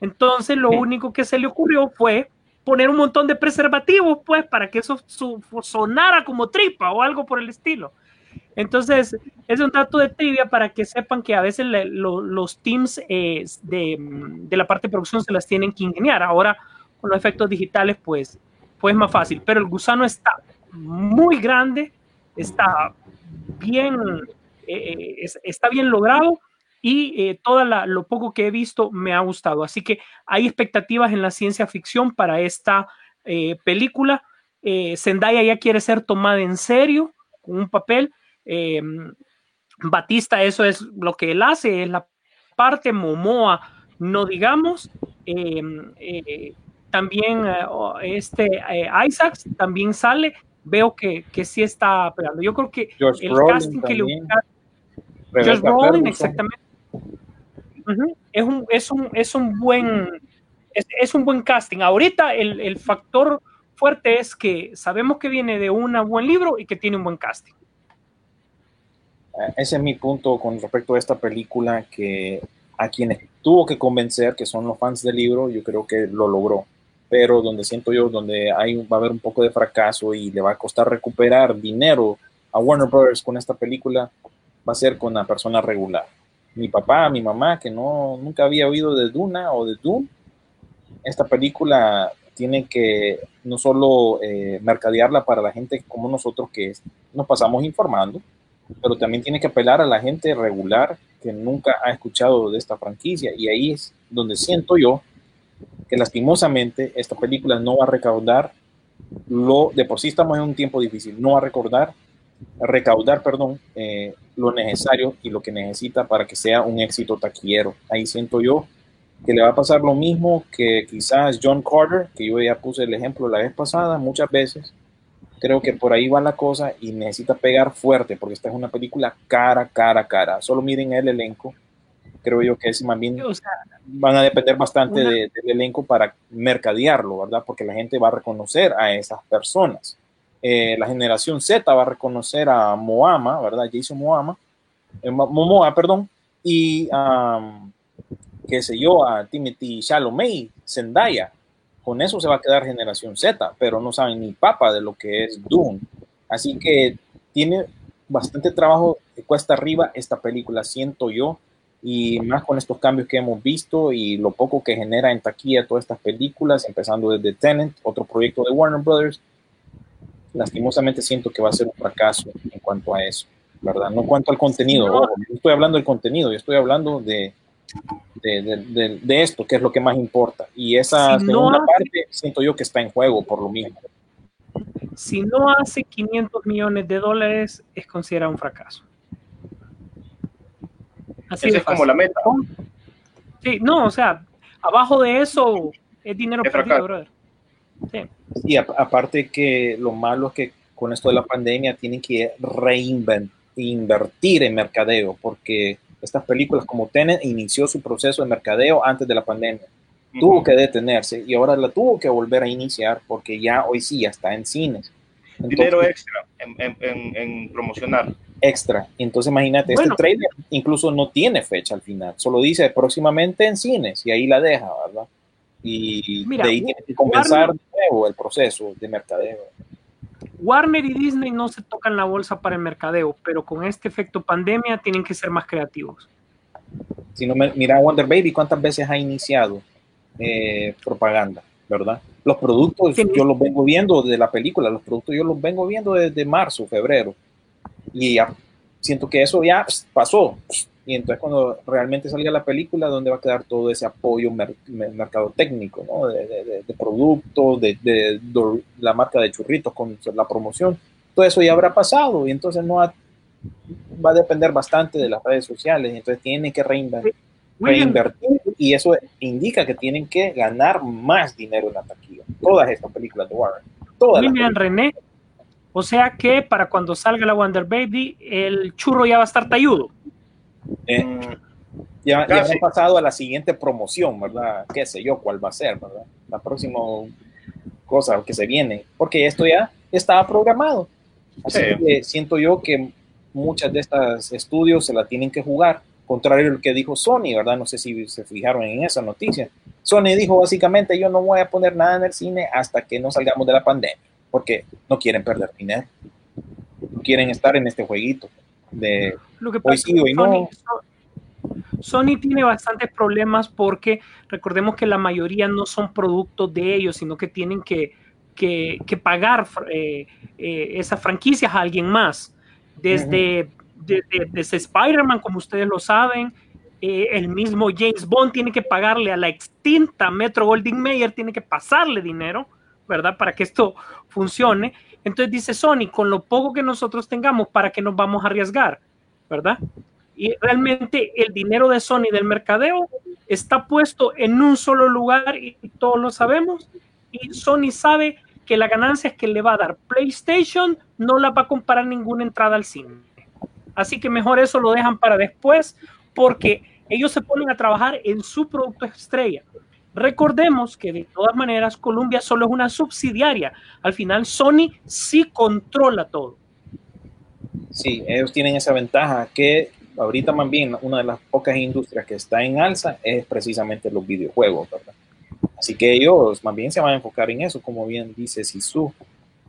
Entonces, lo único que se le ocurrió fue poner un montón de preservativos, pues, para que eso su- sonara como tripa o algo por el estilo. Entonces, es un dato de trivia para que sepan que a veces los teams eh, de, la parte de producción se las tienen que ingeniar. Ahora, con los efectos digitales, pues, pues más fácil. Pero el gusano está muy grande, está bien, eh, es- está bien logrado y eh, todo lo poco que he visto me ha gustado. Así que hay expectativas en la ciencia ficción para esta eh, película. Eh, Zendaya ya quiere ser tomada en serio con un papel. Eh, Batista, eso es lo que él hace, es la parte Momoa, no digamos. Eh, también este Isaacs también sale. Veo que, que sí está pegando. Yo creo que el Brolin casting que le Josh Brolin, Ferguson. Es un, es un, es un buen, es un buen casting. Ahorita el, el factor fuerte es que sabemos que viene de un buen libro y que tiene un buen casting. Eh, Ese es mi punto con respecto a esta película, que a quienes tuvo que convencer, que son los fans del libro, yo creo que lo logró. Pero donde siento yo, donde hay, va a haber un poco de fracaso y le va a costar recuperar dinero a Warner Brothers con esta película, va a ser con la persona regular. Mi papá, mi mamá, que no, nunca había oído de Duna o de Doom, esta película tiene que no solo eh, mercadearla para la gente como nosotros que nos pasamos informando, pero también tiene que apelar a la gente regular que nunca ha escuchado de esta franquicia. Y ahí es donde siento yo que lastimosamente esta película no va a recaudar lo de por sí estamos en un tiempo difícil, no va a recordar, recaudar, perdón, eh, lo necesario y lo que necesita para que sea un éxito taquillero. Ahí siento yo que le va a pasar lo mismo que quizás John Carter, que yo ya puse el ejemplo la vez pasada muchas veces, creo que por ahí va la cosa y necesita pegar fuerte porque esta es una película cara, cara, cara. Solo miren el elenco. Creo yo que es más bien O sea, van a depender bastante Una- de- del elenco para mercadearlo, ¿verdad? Porque la gente va a reconocer a esas personas. Eh, la generación Z va a reconocer a Moama, ¿verdad? Jason Moama, eh, Mo- Momoa, perdón, y um, qué sé yo, a Timothy Chalamet, Zendaya. Con eso se va a quedar generación Z, pero no saben ni papa de lo que es Doom. Así que tiene bastante trabajo cuesta arriba esta película, siento yo, y más con estos cambios que hemos visto y lo poco que genera en taquilla todas estas películas, empezando desde Tenant, otro proyecto de Warner Brothers. Lastimosamente siento que va a ser un fracaso en cuanto a eso, ¿verdad? No en cuanto al contenido, No. ojo, no estoy hablando del contenido, yo estoy hablando de, de, de- de- de esto, que es lo que más importa. Y esa Si no segunda hace- parte siento yo que está en juego por lo mismo. si no hace 500 millones de dólares, es considerado un fracaso. Así Esa es como la meta. Sí, no, o sea, abajo de eso es dinero Es perdido, fracaso. brother. Sí. Y a- aparte que lo malo es que con esto de la pandemia tienen que reinvertir en mercadeo, porque estas películas como Tenet inició su proceso de mercadeo antes de la pandemia. Tuvo que detenerse y ahora la tuvo que volver a iniciar porque ya hoy sí ya está en cines. Dinero extra en, en, en, en promocionar. Extra. Entonces imagínate, Bueno. este trailer incluso no tiene fecha al final, solo dice próximamente en cines y ahí la deja, ¿verdad? Y Mira, de ahí tiene que comenzar Warner- de nuevo el proceso de mercadeo. Warner y Disney no se tocan la bolsa para el mercadeo, pero con este efecto pandemia tienen que ser más creativos. Si no mira Wonder Baby, ¿cuántas veces ha iniciado eh, propaganda, verdad? Los productos Sí. yo los vengo viendo de la película, los productos yo los vengo viendo desde marzo, febrero. Y ya siento que eso ya pasó. Y entonces cuando realmente salga la película, ¿dónde va a quedar todo ese apoyo mer mer- mercado técnico, ¿no? de, de, de- de productos, de, de la marca de churritos con la promoción? Todo eso ya habrá pasado y entonces no ha- va a depender bastante de las redes sociales. Entonces tienen que reinventar reinvertir y eso indica que tienen que ganar más dinero en la taquilla. Todas estas películas de. Todas las William. René, o sea que para cuando salga la Wonder Baby, el churro ya va a estar talludo. Eh, ya, ya Casi. han pasado a la siguiente promoción, ¿verdad? Qué sé yo cuál va a ser, ¿verdad? La próxima cosa que se viene, porque esto ya estaba programado. Así Sí. que siento yo que muchas de estas estudios se la tienen que jugar, contrario a lo que dijo Sony, ¿verdad? No sé si se fijaron en esa noticia. Sony dijo básicamente, yo no voy a poner nada en el cine hasta que no salgamos de la pandemia, porque no quieren perder dinero, no quieren estar en este jueguito de Lo que Hoy pasa sí, es que hoy no. Sony, So- Sony tiene bastantes problemas porque recordemos que la mayoría no son productos de ellos, sino que tienen que, que- que pagar eh, eh, esas franquicias a alguien más. Desde, desde, desde Spider-Man, como ustedes lo saben, eh, el mismo James Bond tiene que pagarle a la extinta Metro Goldwyn Mayer, tiene que pasarle dinero, ¿verdad? Para que esto funcione. Entonces dice Sony, con lo poco que nosotros tengamos, ¿para qué nos vamos a arriesgar? ¿Verdad? Y realmente el dinero de Sony del mercadeo está puesto en un solo lugar y todos lo sabemos. Y Sony sabe que la ganancia que le va a dar PlayStation no la va a comparar ninguna entrada al cine. Así que mejor eso lo dejan para después porque ellos se ponen a trabajar en su producto estrella. Recordemos que de todas maneras Columbia solo es una subsidiaria. Al final Sony sí controla todo. Sí, ellos tienen esa ventaja que ahorita más bien una de las pocas industrias que está en alza es precisamente los videojuegos, ¿verdad? Así que ellos más bien se van a enfocar en eso, como bien dice Sisu.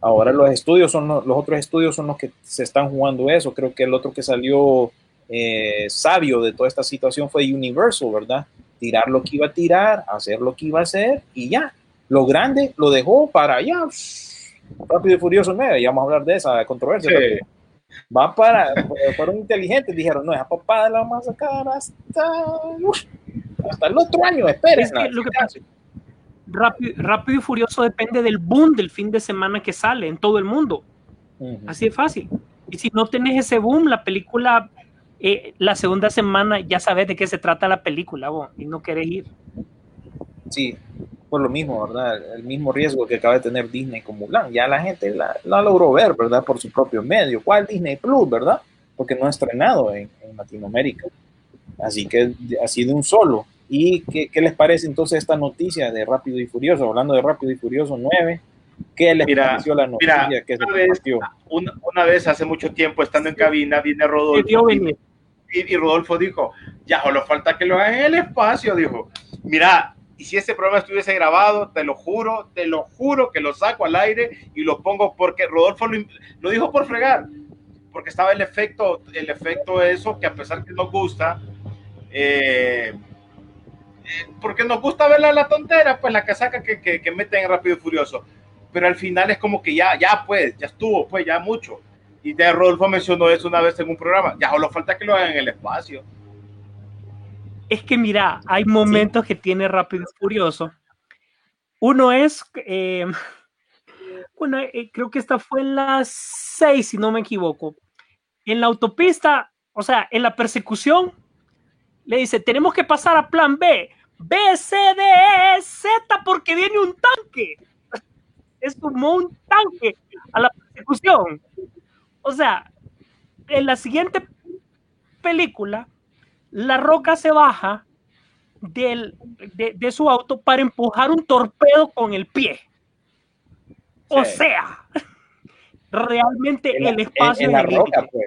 Ahora los estudios son los, los otros estudios son los que se están jugando eso. Creo que el otro que salió eh, sabio de toda esta situación fue Universal, ¿verdad? Tirar lo que iba a tirar, hacer lo que iba a hacer y ya. Lo grande lo dejó para allá. Rápido y Furioso 9, ya vamos a hablar de esa controversia. Sí. Va para, fueron inteligentes, dijeron, no, esa papada la vamos a sacar hasta, uf, hasta el otro año, esperen. Es que lo que pasa, Rápido, Rápido y Furioso depende del boom del fin de semana que sale en todo el mundo. Así de fácil. Y si no tenés ese boom, la película, eh, la segunda semana ya sabes de qué se trata la película vos, y no querés ir. Sí, por lo mismo, ¿verdad? El mismo riesgo que acaba de tener Disney con Mulan. Ya la gente la, la logró ver, ¿verdad? Por su propio medio. ¿Cuál Disney Plus, verdad? Porque no ha estrenado en, en Latinoamérica. Así que así de un solo. ¿Y qué, qué les parece entonces esta noticia de Rápido y Furioso? Hablando de Rápido y Furioso 9, ¿qué les Mira, pareció la noticia mira, que se una vez- compartió? Una, una vez hace mucho tiempo, estando en cabina, viene Se Rodolfo vio y, Rodolfo dijo, ya solo falta que lo hagan en el espacio, dijo. Mira, y si este programa estuviese grabado, te lo juro, te lo juro que lo saco al aire y lo pongo porque Rodolfo lo, dijo por fregar, porque estaba el efecto, el efecto eso que a pesar que nos gusta, eh, eh, porque nos gusta ver la, la tontera, pues la casaca que, que, que meten en Rápido y Furioso, pero al final es como que ya, ya pues, ya estuvo, pues ya mucho. Y de Rodolfo mencionó eso una vez en un programa, ya solo falta que lo hagan en el espacio. Es que mira, hay momentos que tiene Rápido y Furioso. Uno es, eh, bueno, eh, creo que esta fue en las seis, si no me equivoco. En la autopista, o sea, en la persecución, le dice, tenemos que pasar a plan B. B, C, D, E, Z, porque viene un tanque. es sumó un tanque a la persecución. O sea, en la siguiente película, La Roca se baja del, de, de su auto para empujar un torpedo con el pie. O Sí. sea, realmente En la- el espacio en- en la es roca, pues.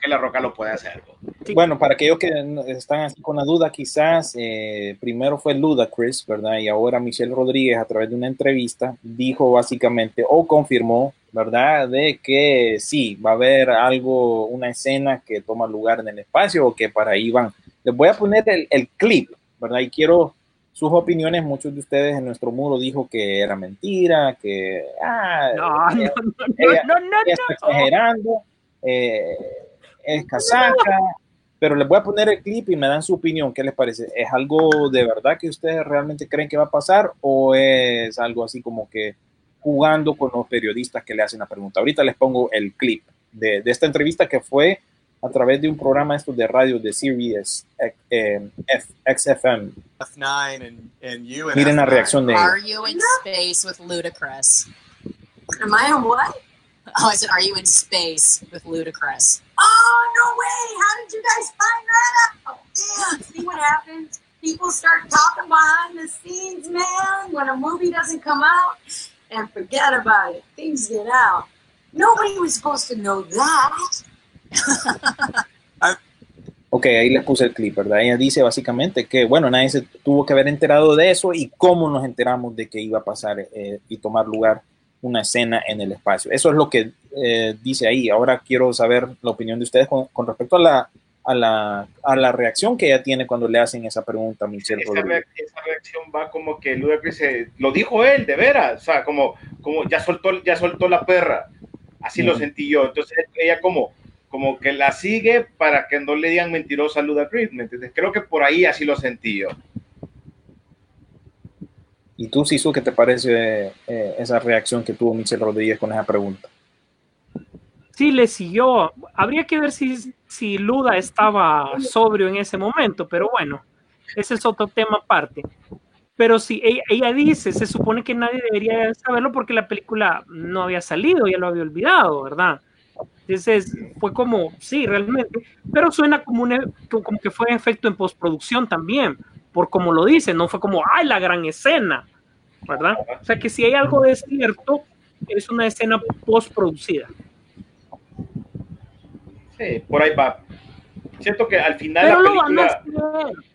Que la roca lo puede hacer. Sí. Bueno, para aquellos que no- están así con la duda, quizás eh, primero fue Ludacris, ¿verdad? Y ahora Michelle Rodríguez, a través de una entrevista, dijo básicamente o confirmó, ¿verdad? De que sí, va a haber algo, una escena que toma lugar en el espacio o que para ahí van. Les voy a poner el, el clip, ¿verdad? Y quiero sus opiniones. Muchos de ustedes en nuestro muro dijo que era mentira, que ah, No, no, ella- no, ella- no, no, no, ella está no. exagerando, eh, es casaca, pero les voy a poner el clip y me dan su opinión. ¿Qué les parece? ¿Es algo de verdad que ustedes realmente creen que va a pasar o es algo así como que jugando con los periodistas que le hacen la pregunta? Ahorita les pongo el clip de, de esta entrevista que fue a través de un programa estos de radio de Sirius eh, XFM. F9 and, and you and Miren la F9. reacción de Are you in space with Ludacris? Am I on what? Oh, I said, are you in space with Ludacris? Oh, no way. How did you guys find that out? Yeah, see what happens? People start talking behind the scenes, man, when a movie doesn't come out, and forget about it. Things get out. Nobody was supposed to know that. Ok, ahí les puse el clip, ¿verdad? Ella dice básicamente que, bueno, nadie se tuvo que haber enterado de eso y cómo nos enteramos de que iba a pasar eh, y tomar lugar una escena en el espacio. Eso es lo que eh, dice ahí. Ahora quiero saber la opinión de ustedes con, con respecto a la, a, la, a la reacción que ella tiene cuando le hacen esa pregunta a Michelle Esa, Rodríguez. reac- esa reacción va como que Ludacris se- lo dijo él, de veras, o sea, como, como ya soltó, ya soltó la perra, así lo sentí yo. Entonces ella como, como que la sigue para que no le digan mentirosa a Ludacris, ¿me entiendes? Creo que por ahí así lo sentí yo. ¿Y tú, Sisu, qué te parece eh, esa reacción que tuvo Michelle Rodríguez con esa pregunta? Sí, le siguió. Habría que ver si, si Luda estaba sobrio en ese momento, pero bueno, ese es otro tema aparte. Pero sí, ella, ella dice, se supone que nadie debería saberlo porque la película no había salido, ya lo había olvidado, ¿verdad? Entonces fue como, sí, realmente, pero suena como, un, e- como que fue efecto en postproducción también, por como lo dice, no fue como, ay, la gran escena, ¿verdad? O sea que si hay algo de cierto, es una escena postproducida. Sí, por ahí va. Siento que al final Pero la lo van a película... hacer.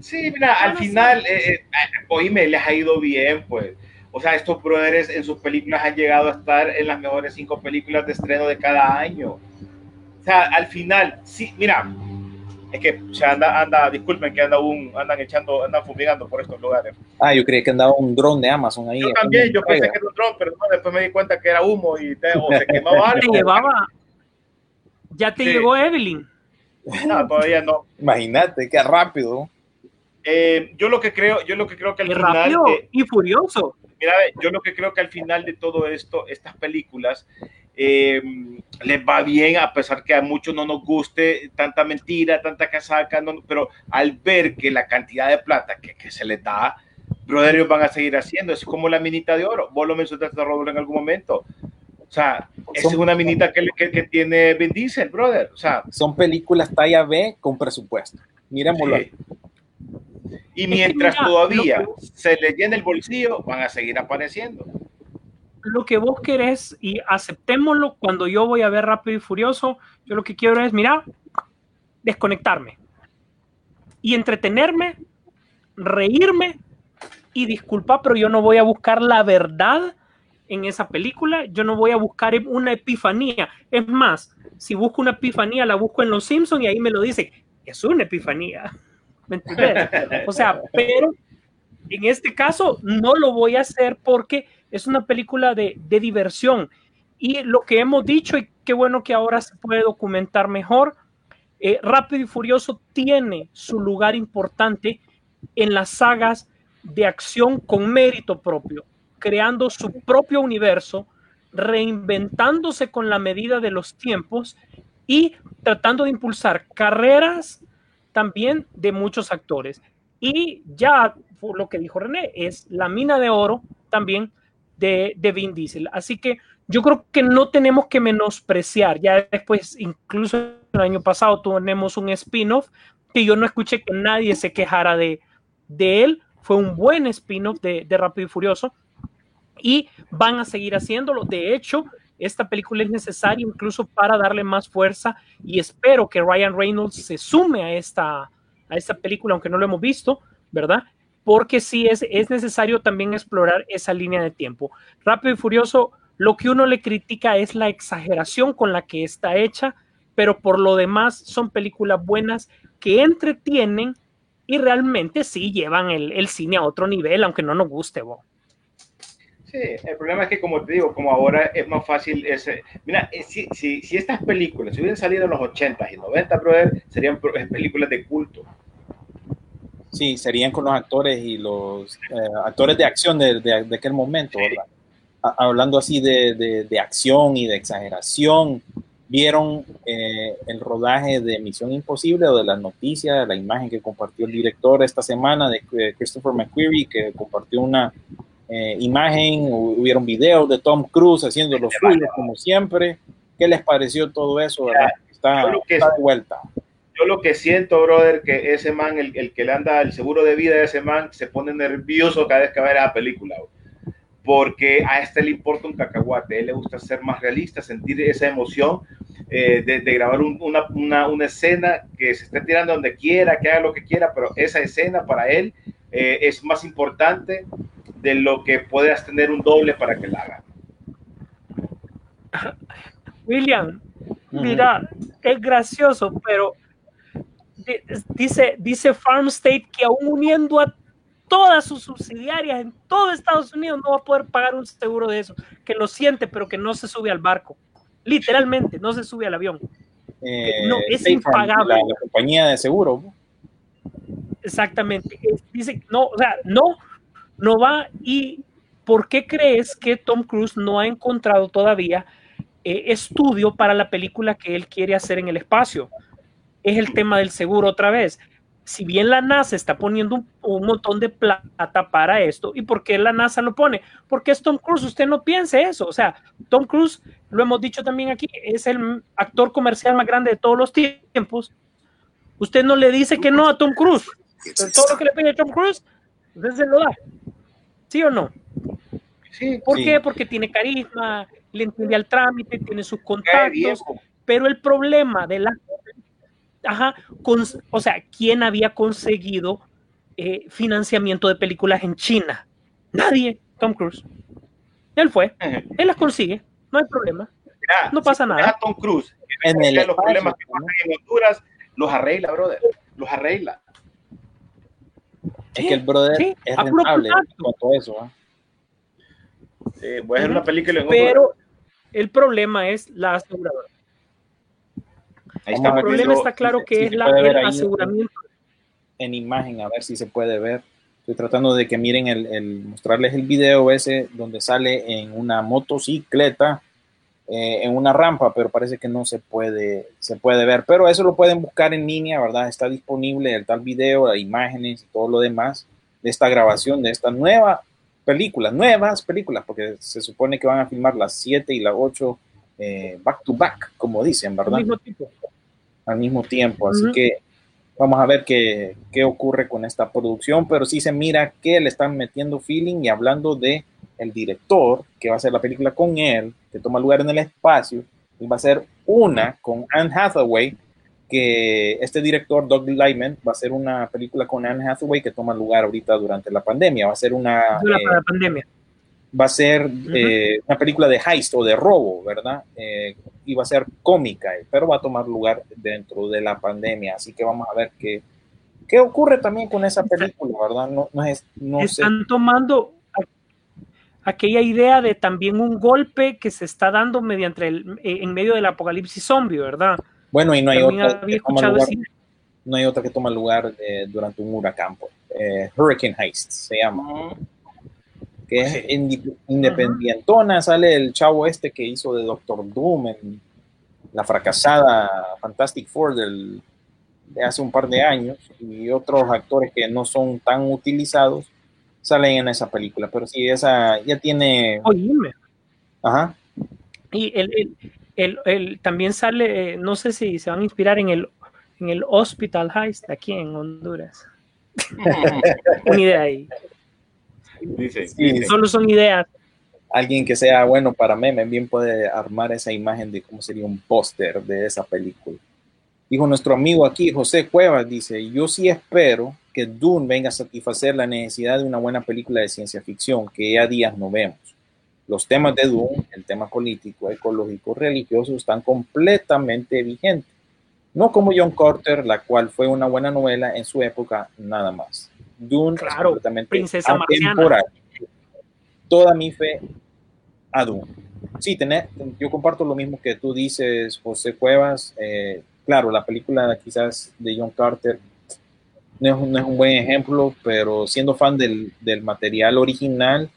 Sí, mira, al final, eh, eh, oíme, les ha ido bien, pues. O sea, estos brothers en sus películas han llegado a estar en las mejores cinco películas de estreno de cada año. O sea, al final, sí, mira, es que se anda, anda, disculpen que anda un, andan echando, andan fumigando por estos lugares. Ah, yo creí que andaba un dron de Amazon ahí. Yo también, yo pensé que era un dron, pero no, después me di cuenta que era humo y te, o se quemaba Te algo. llevaba. Ya te Sí. llegó Evelyn. No, todavía no. Imagínate, qué rápido. Eh, yo lo que creo, yo lo que creo que al Qué final, rápido eh, y furioso. mira, yo lo que creo que al final de todo esto, estas películas, eh, les va bien, a pesar que a muchos no nos guste tanta mentira, tanta casaca, no- pero al ver que la cantidad de plata que, que se les da, brother, ellos van a seguir haciendo. Es como la minita de oro. Vos lo mencionaste, Rodolfo, en algún momento. O sea, esa es una minita que, que, que tiene Vin Diesel, brother. O sea, Son películas talla B con presupuesto. Miremoslo. Sí. Y mientras mira, todavía se les llena el bolsillo, van a seguir apareciendo. Lo que vos querés y aceptémoslo cuando yo voy a ver Rápido y Furioso, yo lo que quiero es, mira, desconectarme y entretenerme, reírme y disculpa, pero yo no voy a buscar la verdad en esa película, yo no voy a buscar una epifanía. Es más, si busco una epifanía, la busco en Los Simpsons y ahí me lo dice, es una epifanía. ¿Me entendés? O sea, pero en este caso no lo voy a hacer porque es una película de, de diversión. Y lo que hemos dicho, y qué bueno que ahora se puede documentar mejor, eh, Rápido y Furioso tiene su lugar importante en las sagas de acción con mérito propio, creando su propio universo, reinventándose con la medida de los tiempos y tratando de impulsar carreras también de muchos actores. Y ya lo que dijo René, es la mina de oro también de, de Vin Diesel. Así que yo creo que no tenemos que menospreciar. Ya después, incluso el año pasado, tenemos un spin-off que yo no escuché que nadie se quejara de, de él. Fue un buen spin-off de, de Rápido y Furioso y van a seguir haciéndolo. De hecho, esta película es necesaria incluso para darle más fuerza y espero que Ryan Reynolds se sume a esta, a esta película, aunque no lo hemos visto, ¿verdad? Porque sí es, es necesario también explorar esa línea de tiempo. Rápido y Furioso, lo que uno le critica es la exageración con la que está hecha, pero por lo demás son películas buenas que entretienen y realmente sí llevan el, el cine a otro nivel, aunque no nos guste, vos. Sí, el problema es que, como te digo, como ahora es más fácil ese. Mira, eh, si, si, estas películas si hubieran salido en los 80 y 90, brother, serían películas de culto. Sí, serían con los actores y los eh, actores de acción de, de- de aquel momento, ¿verdad? A- hablando así de, de- de acción y de exageración, vieron eh, el rodaje de Misión Imposible o de las noticias, la imagen que compartió el director esta semana de eh, Christopher McQuarrie, que compartió una eh, imagen, hu- hubieron videos de Tom Cruise haciendo los suyos como siempre. ¿Qué les pareció todo eso? verdad? Está, está de vuelta. Yo lo que siento, brother, que ese man, el, el que le anda el seguro de vida de ese man, se pone nervioso cada vez que va a ver la película. bro. Porque a este le importa un cacahuate, a él le gusta ser más realista, sentir esa emoción eh, de, de grabar un- una, una, una escena que se esté tirando donde quiera, que haga lo que quiera, pero esa escena para él eh, es más importante de lo que puedas tener un doble para que la haga. William, mira, es gracioso, pero dice, dice Farm State que aún uniendo a todas sus subsidiarias en todo Estados Unidos no va a poder pagar un seguro de eso, que lo siente, pero que no se sube al barco. Literalmente, no se sube al avión. Eh, No, es State Farm, impagable. La, la compañía de seguro. Exactamente. Dice, no, o sea, no, no va. ¿Y por qué crees que Tom Cruise no ha encontrado todavía eh, estudio para la película que él quiere hacer en el espacio? Es el tema del seguro otra vez. Si bien la NASA está poniendo un, un montón de plata para esto, ¿y por qué la NASA lo pone? Porque es Tom Cruise, usted no piense eso. O sea, Tom Cruise, lo hemos dicho también aquí, es el actor comercial más grande de todos los tiempos. Usted no le dice que no a Tom Cruise. Pero todo lo que le pide Tom Cruise, usted se lo da. ¿Sí o no? Sí, ¿Por Sí. qué? Porque tiene carisma, le entiende al trámite, tiene sus contactos. Pero el problema de la. Ajá, con- o sea, ¿quién había conseguido eh, financiamiento de películas en China? Nadie, Tom Cruise. Él fue, él las consigue, no hay problema. Mira, No pasa si nada. a Tom Cruise, que En el los espacio, problemas que pasan en Honduras, los arregla, brother. Los arregla. Es que el brother sí, es rentable cuanto a eso. Eh, voy a hacer una película en Pero el problema es la aseguradora. Ahí está El problema está claro que es la, el aseguramiento. En imagen, a ver si se puede ver. Estoy tratando de que miren el, el- mostrarles el video ese donde sale en una motocicleta eh, en una rampa, pero parece que no se puede, se puede ver. Pero eso lo pueden buscar en línea, ¿verdad? Está disponible el tal video, las imágenes y todo lo demás de esta grabación de esta nueva película, nuevas películas, porque se supone que van a filmar las 7 y las 8 eh, back to back, como dicen, al ¿verdad? mismo tipo. al mismo tiempo. Así Ujú. que vamos a ver qué, qué ocurre con esta producción, pero sí se mira que le están metiendo feeling y hablando de el director que va a hacer la película con él, que toma lugar en el espacio, y va a ser una con Anne Hathaway, que este director, Doug Lyman, va a hacer una película con Anne Hathaway que toma lugar ahorita durante la pandemia. Va a ser una, Durante eh, la pandemia. Va a ser eh, una película de heist o de robo, ¿verdad? Eh, y va a ser cómica, eh, pero va a tomar lugar dentro de la pandemia. Así que vamos a ver qué, qué ocurre también con esa película, ¿verdad? No, no es, no sé. Están tomando aquella idea de también un golpe que se está dando mediante el, eh, en medio del apocalipsis zombie, ¿verdad? Bueno, y no hay También otra que toma lugar, no hay otra que toma lugar eh, durante un huracán, Hurricane Heist se llama. Que es indi- independientona, sale el chavo este que hizo de Doctor Doom en la fracasada Fantastic Four del, de hace un par de años y otros actores que no son tan utilizados salen en esa película, pero sí, esa ya tiene... Oíme. Ajá. Y el, el, el, el- también sale, no sé si se van a inspirar en el, en el Hospital Heist aquí en Honduras. Una idea ahí. Dice, Sí, dice. Solo son ideas. Alguien que sea bueno para memes bien puede armar esa imagen de cómo sería un póster de esa película. Dijo nuestro amigo aquí, José Cuevas, dice, yo sí espero que Dune venga a satisfacer la necesidad de una buena película de ciencia ficción que ya días no vemos. Los temas de Dune, el tema político, ecológico, religioso, están completamente vigentes. No como John Carter, la cual fue una buena novela en su época, nada más. Dune es Claro, completamente Princesa Marciana. atemporal. Toda mi fe a Dune. Sí, tener, yo comparto lo mismo que tú dices, José Cuevas. Eh, claro, la película quizás de John Carter no es, un- no es un buen ejemplo, pero siendo fan del, del material original,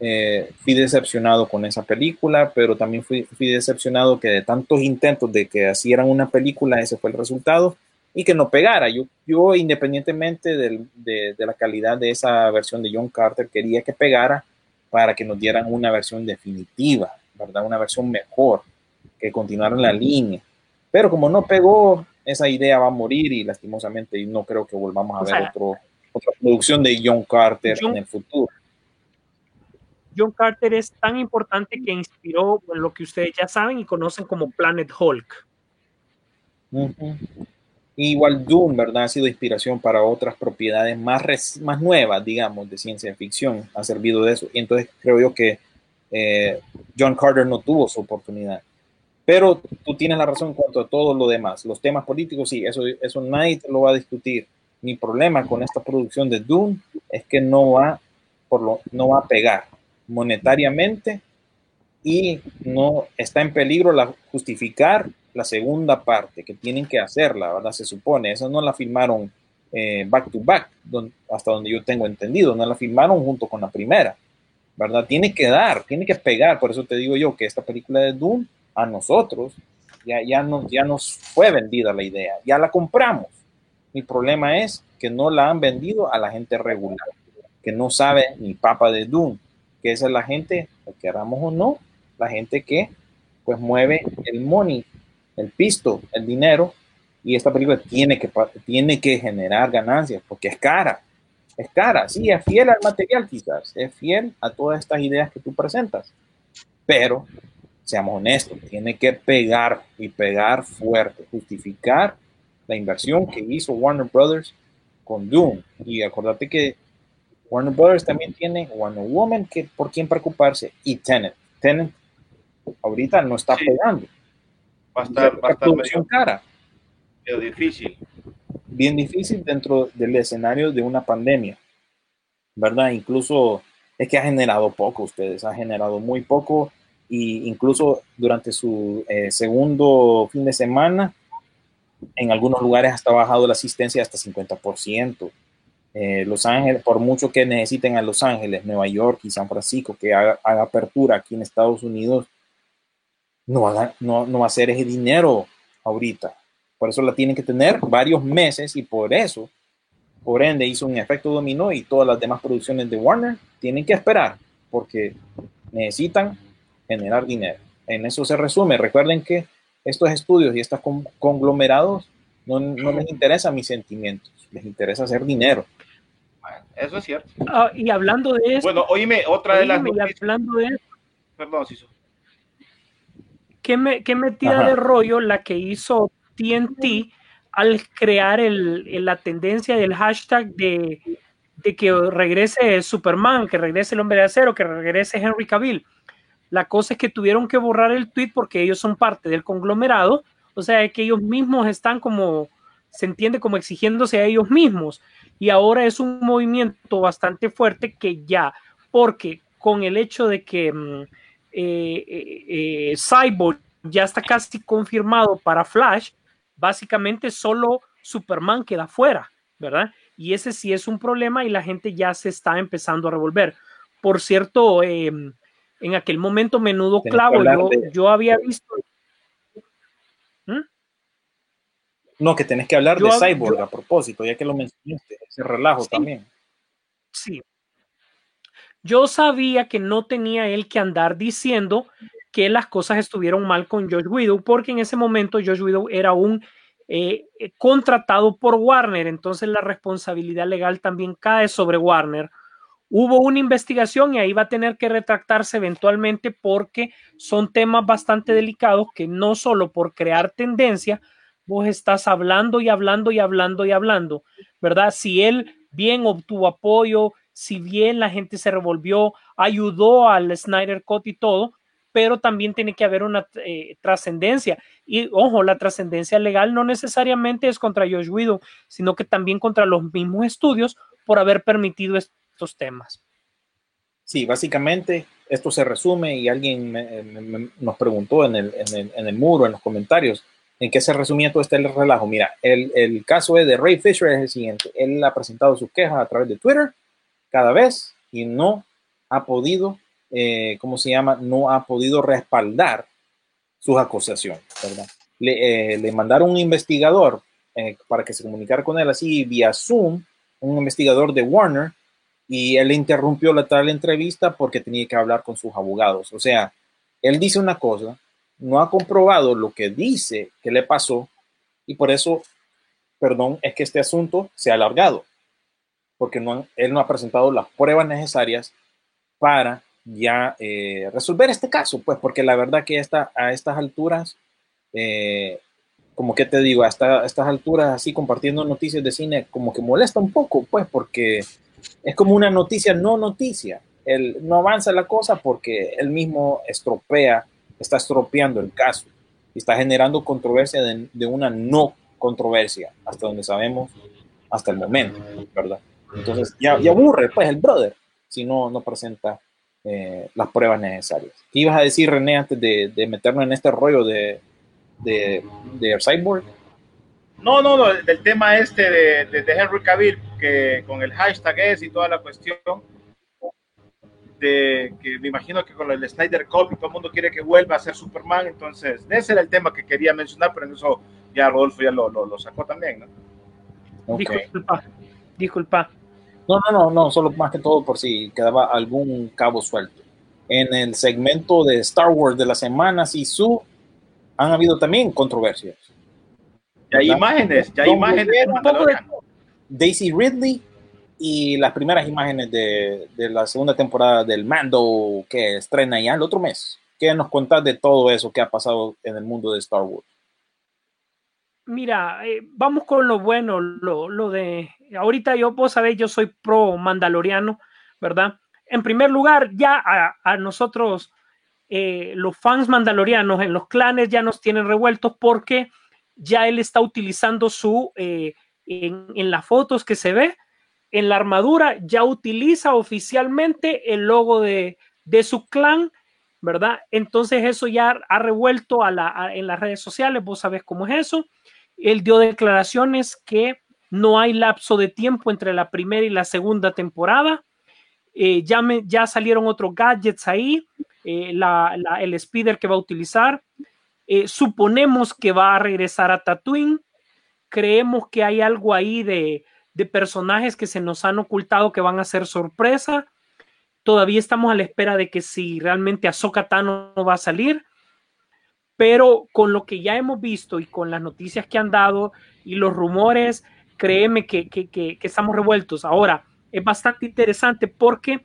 eh, fui decepcionado con esa película, pero también fui, fui decepcionado que de tantos intentos de que hicieran una película, ese fue el resultado, y que no pegara. Yo, yo independientemente del- de, de la calidad de esa versión de John Carter, quería que pegara para que nos dieran una versión definitiva, ¿verdad? Una versión mejor, que continuara en la línea. Pero como no pegó, esa idea va a morir y lastimosamente no creo que volvamos a O ver sea, otro, otra producción de John Carter John- en el futuro. John Carter es tan importante que inspiró lo que ustedes ya saben y conocen como Planet Hulk. Ujú. Igual Dune, ¿verdad? Ha sido inspiración para otras propiedades más, más nuevas, digamos, de ciencia ficción. Ha servido de eso. Y entonces creo yo que eh, John Carter no tuvo su oportunidad. Pero tú tienes la razón en cuanto a todo lo demás. Los temas políticos, sí, eso, eso nadie lo va a discutir. Mi problema con esta producción de Dune es que no va, por lo, no va a pegar monetariamente y no está en peligro la justificar la segunda parte que tienen que hacerla, ¿verdad? Se supone, esa no la filmaron eh, back to back, don- hasta donde yo tengo entendido, no la filmaron junto con la primera, ¿verdad? Tiene que dar, tiene que pegar, por eso te digo yo que esta película de Dune a nosotros ya, ya, nos, ya nos fue vendida la idea, ya la compramos. Mi problema es que no la han vendido a la gente regular, que no sabe ni papa de Dune, que esa es la gente, lo queramos o no, la gente que pues mueve el money, el pisto, el dinero, y esta película tiene que, tiene que generar ganancias, porque es cara, es cara, sí, es fiel al material quizás, es fiel a todas estas ideas que tú presentas, pero seamos honestos, tiene que pegar y pegar fuerte, justificar la inversión que hizo Warner Brothers con Doom, y acordate que Warner Brothers también tiene Wonder Woman que por quién preocuparse y Tenet. Tenet ahorita no está pegando. Va a estar, va a estar medio, cara, medio difícil. bien difícil dentro del escenario de una pandemia, ¿verdad? Incluso es que ha generado poco ustedes, ha generado muy poco y incluso durante su eh, segundo fin de semana, en algunos lugares hasta ha bajado la asistencia hasta 50%. Eh, Los Ángeles, por mucho que necesiten a Los Ángeles, Nueva York y San Francisco que haga, haga apertura aquí en Estados Unidos, no, haga- no, no va a ser ese dinero ahorita. Por eso la tienen que tener varios meses y por eso, por ende, hizo un efecto dominó y todas las demás producciones de Warner tienen que esperar porque necesitan generar dinero. En eso se resume. Recuerden que estos estudios y estos con- conglomerados no, no les interesan mis sentimientos, les interesa hacer dinero. Eso es cierto. Ah, y hablando de eso, Bueno, oíme, otra de las y hablando de eso, Perdón, Ciso. ¿Qué, me, qué metida Ajá. de rollo la que hizo TNT al crear el, el- la tendencia del hashtag de, de que regrese Superman, que regrese el hombre de acero, que regrese Henry Cavill? La cosa es que tuvieron que borrar el tweet porque ellos son parte del conglomerado, o sea, que ellos mismos están como, se entiende como exigiéndose a ellos mismos. Y ahora es un movimiento bastante fuerte que ya, porque con el hecho de que mm, eh, eh, eh, Cyborg ya está casi confirmado para Flash, básicamente solo Superman queda fuera, ¿verdad? Y ese sí es un problema y la gente ya se está empezando a revolver. Por cierto, eh, en aquel momento menudo clavo, yo, de- yo había visto, ¿Mm? No, que tenés que hablar Yo de Cyborg yo- a propósito, ya que lo mencionaste, ese relajo Sí. también. sí, yo sabía que no tenía él que andar diciendo que las cosas estuvieron mal con Josh Widow, porque en ese momento Josh Widow era un eh, eh, contratado por Warner, entonces la responsabilidad legal también cae sobre Warner. Hubo una investigación y ahí va a tener que retractarse eventualmente porque son temas bastante delicados que no solo por crear tendencia, vos estás hablando y hablando y hablando y hablando, ¿verdad? Si él bien obtuvo apoyo, si bien la gente se revolvió, ayudó al Snyder Cut y todo, pero también tiene que haber una eh, trascendencia. Y ojo, la trascendencia legal no necesariamente es contra Josh Widow, sino que también contra los mismos estudios por haber permitido estos temas. Sí, básicamente esto se resume y alguien nos preguntó en el, muro, en los comentarios, ¿En qué se resumía todo este relajo? Mira, el, el caso de Ray Fisher es el siguiente. Él ha presentado sus quejas a través de Twitter cada vez y no ha podido, eh, ¿cómo se llama? No ha podido respaldar sus acusaciones, eh, le mandaron un investigador eh, para que se comunicara con él así vía Zoom, un investigador de Warner, y él interrumpió la tal entrevista porque tenía que hablar con sus abogados. O sea, él dice una cosa, no ha comprobado lo que dice que le pasó y por eso, perdón, es que este asunto se ha alargado, porque no, él no ha presentado las pruebas necesarias para ya eh, resolver este caso, pues porque la verdad que esta, a estas alturas, eh, como que te digo, hasta a estas alturas así compartiendo noticias de cine, como que molesta un poco, pues porque es como una noticia no noticia. Él no avanza la cosa porque él mismo estropea está estropeando el caso y está generando controversia de, una no controversia, hasta donde sabemos hasta el momento, ¿verdad? Entonces ya, aburre, pues, el brother, si no, no presenta eh, las pruebas necesarias. ¿Qué ibas a decir, René, antes de, de meternos en este rollo de, de, de Cyborg? No, no, no, del tema este de, de, Henry Cavill, que con el hashtag es y toda la cuestión, que me imagino que con el Snyder Cut todo el mundo quiere que vuelva a ser Superman, entonces ese era el tema que quería mencionar, pero en eso ya Rodolfo ya lo, lo, sacó también, ¿no? Disculpa, disculpa. No, no, no, no, solo más que todo por si quedaba algún cabo suelto. En el segmento de Star Wars de las semanas y su han habido también controversias. Ya hay imágenes, ya hay imágenes. Daisy Ridley y las primeras imágenes de, la segunda temporada del Mando que estrena ya el otro mes. ¿Qué nos contás de todo eso que ha pasado en el mundo de Star Wars? Mira, eh, vamos con lo bueno, lo, de ahorita yo, vos sabéis, yo soy pro mandaloriano, ¿verdad? En primer lugar, ya a, nosotros, eh, los fans mandalorianos en los clanes ya nos tienen revueltos porque ya él está utilizando su, eh, en, en, las fotos que se ve, en la armadura ya utiliza oficialmente el logo de, su clan, ¿verdad? Entonces eso ya ha revuelto a la, en las redes sociales, vos sabés cómo es eso. Él dio declaraciones que no hay lapso de tiempo entre la primera y la segunda temporada. Eh, ya, ya salieron otros gadgets ahí, eh, el speeder que va a utilizar. Eh, suponemos que va a regresar a Tatooine. Creemos que hay algo ahí de, de personajes que se nos han ocultado que van a ser sorpresa. Todavía estamos a la espera de que si realmente Ahsoka Tano va a salir. Pero con lo que ya hemos visto y con las noticias que han dado y los rumores, créeme que, estamos revueltos. Ahora, es bastante interesante porque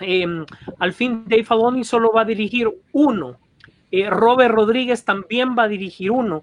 em, al fin Dave Filoni solo va a dirigir uno. Eh, Robert Rodríguez también va a dirigir uno.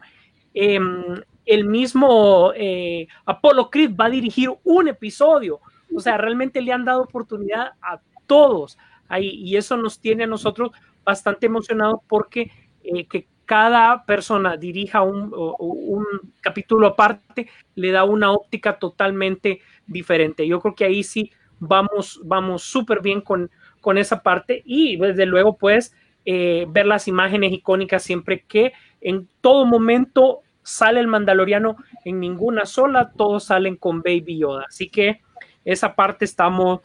Em, el mismo eh, Apollo Creed va a dirigir un episodio. O sea, realmente le han dado oportunidad a todos ahí y eso nos tiene a nosotros bastante emocionados porque eh, que cada persona dirija un, un, capítulo aparte le da una óptica totalmente diferente. Yo creo que ahí sí vamos vamos súper bien con, con esa parte y desde luego pues eh, ver las imágenes icónicas siempre que en todo momento sale el Mandaloriano en ninguna sola, todos salen con Baby Yoda. Así que esa parte estamos,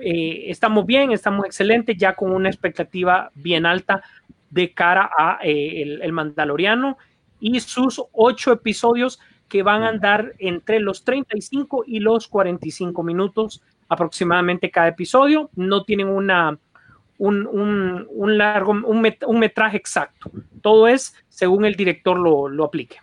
eh, estamos bien, estamos excelentes, ya con una expectativa bien alta de cara a eh, el, Mandaloriano y sus ocho episodios que van a andar entre los 35 y los 45 minutos aproximadamente cada episodio. No tienen una, un, un, un largo, un, met, un, metraje exacto. Todo es según el director lo, lo aplique.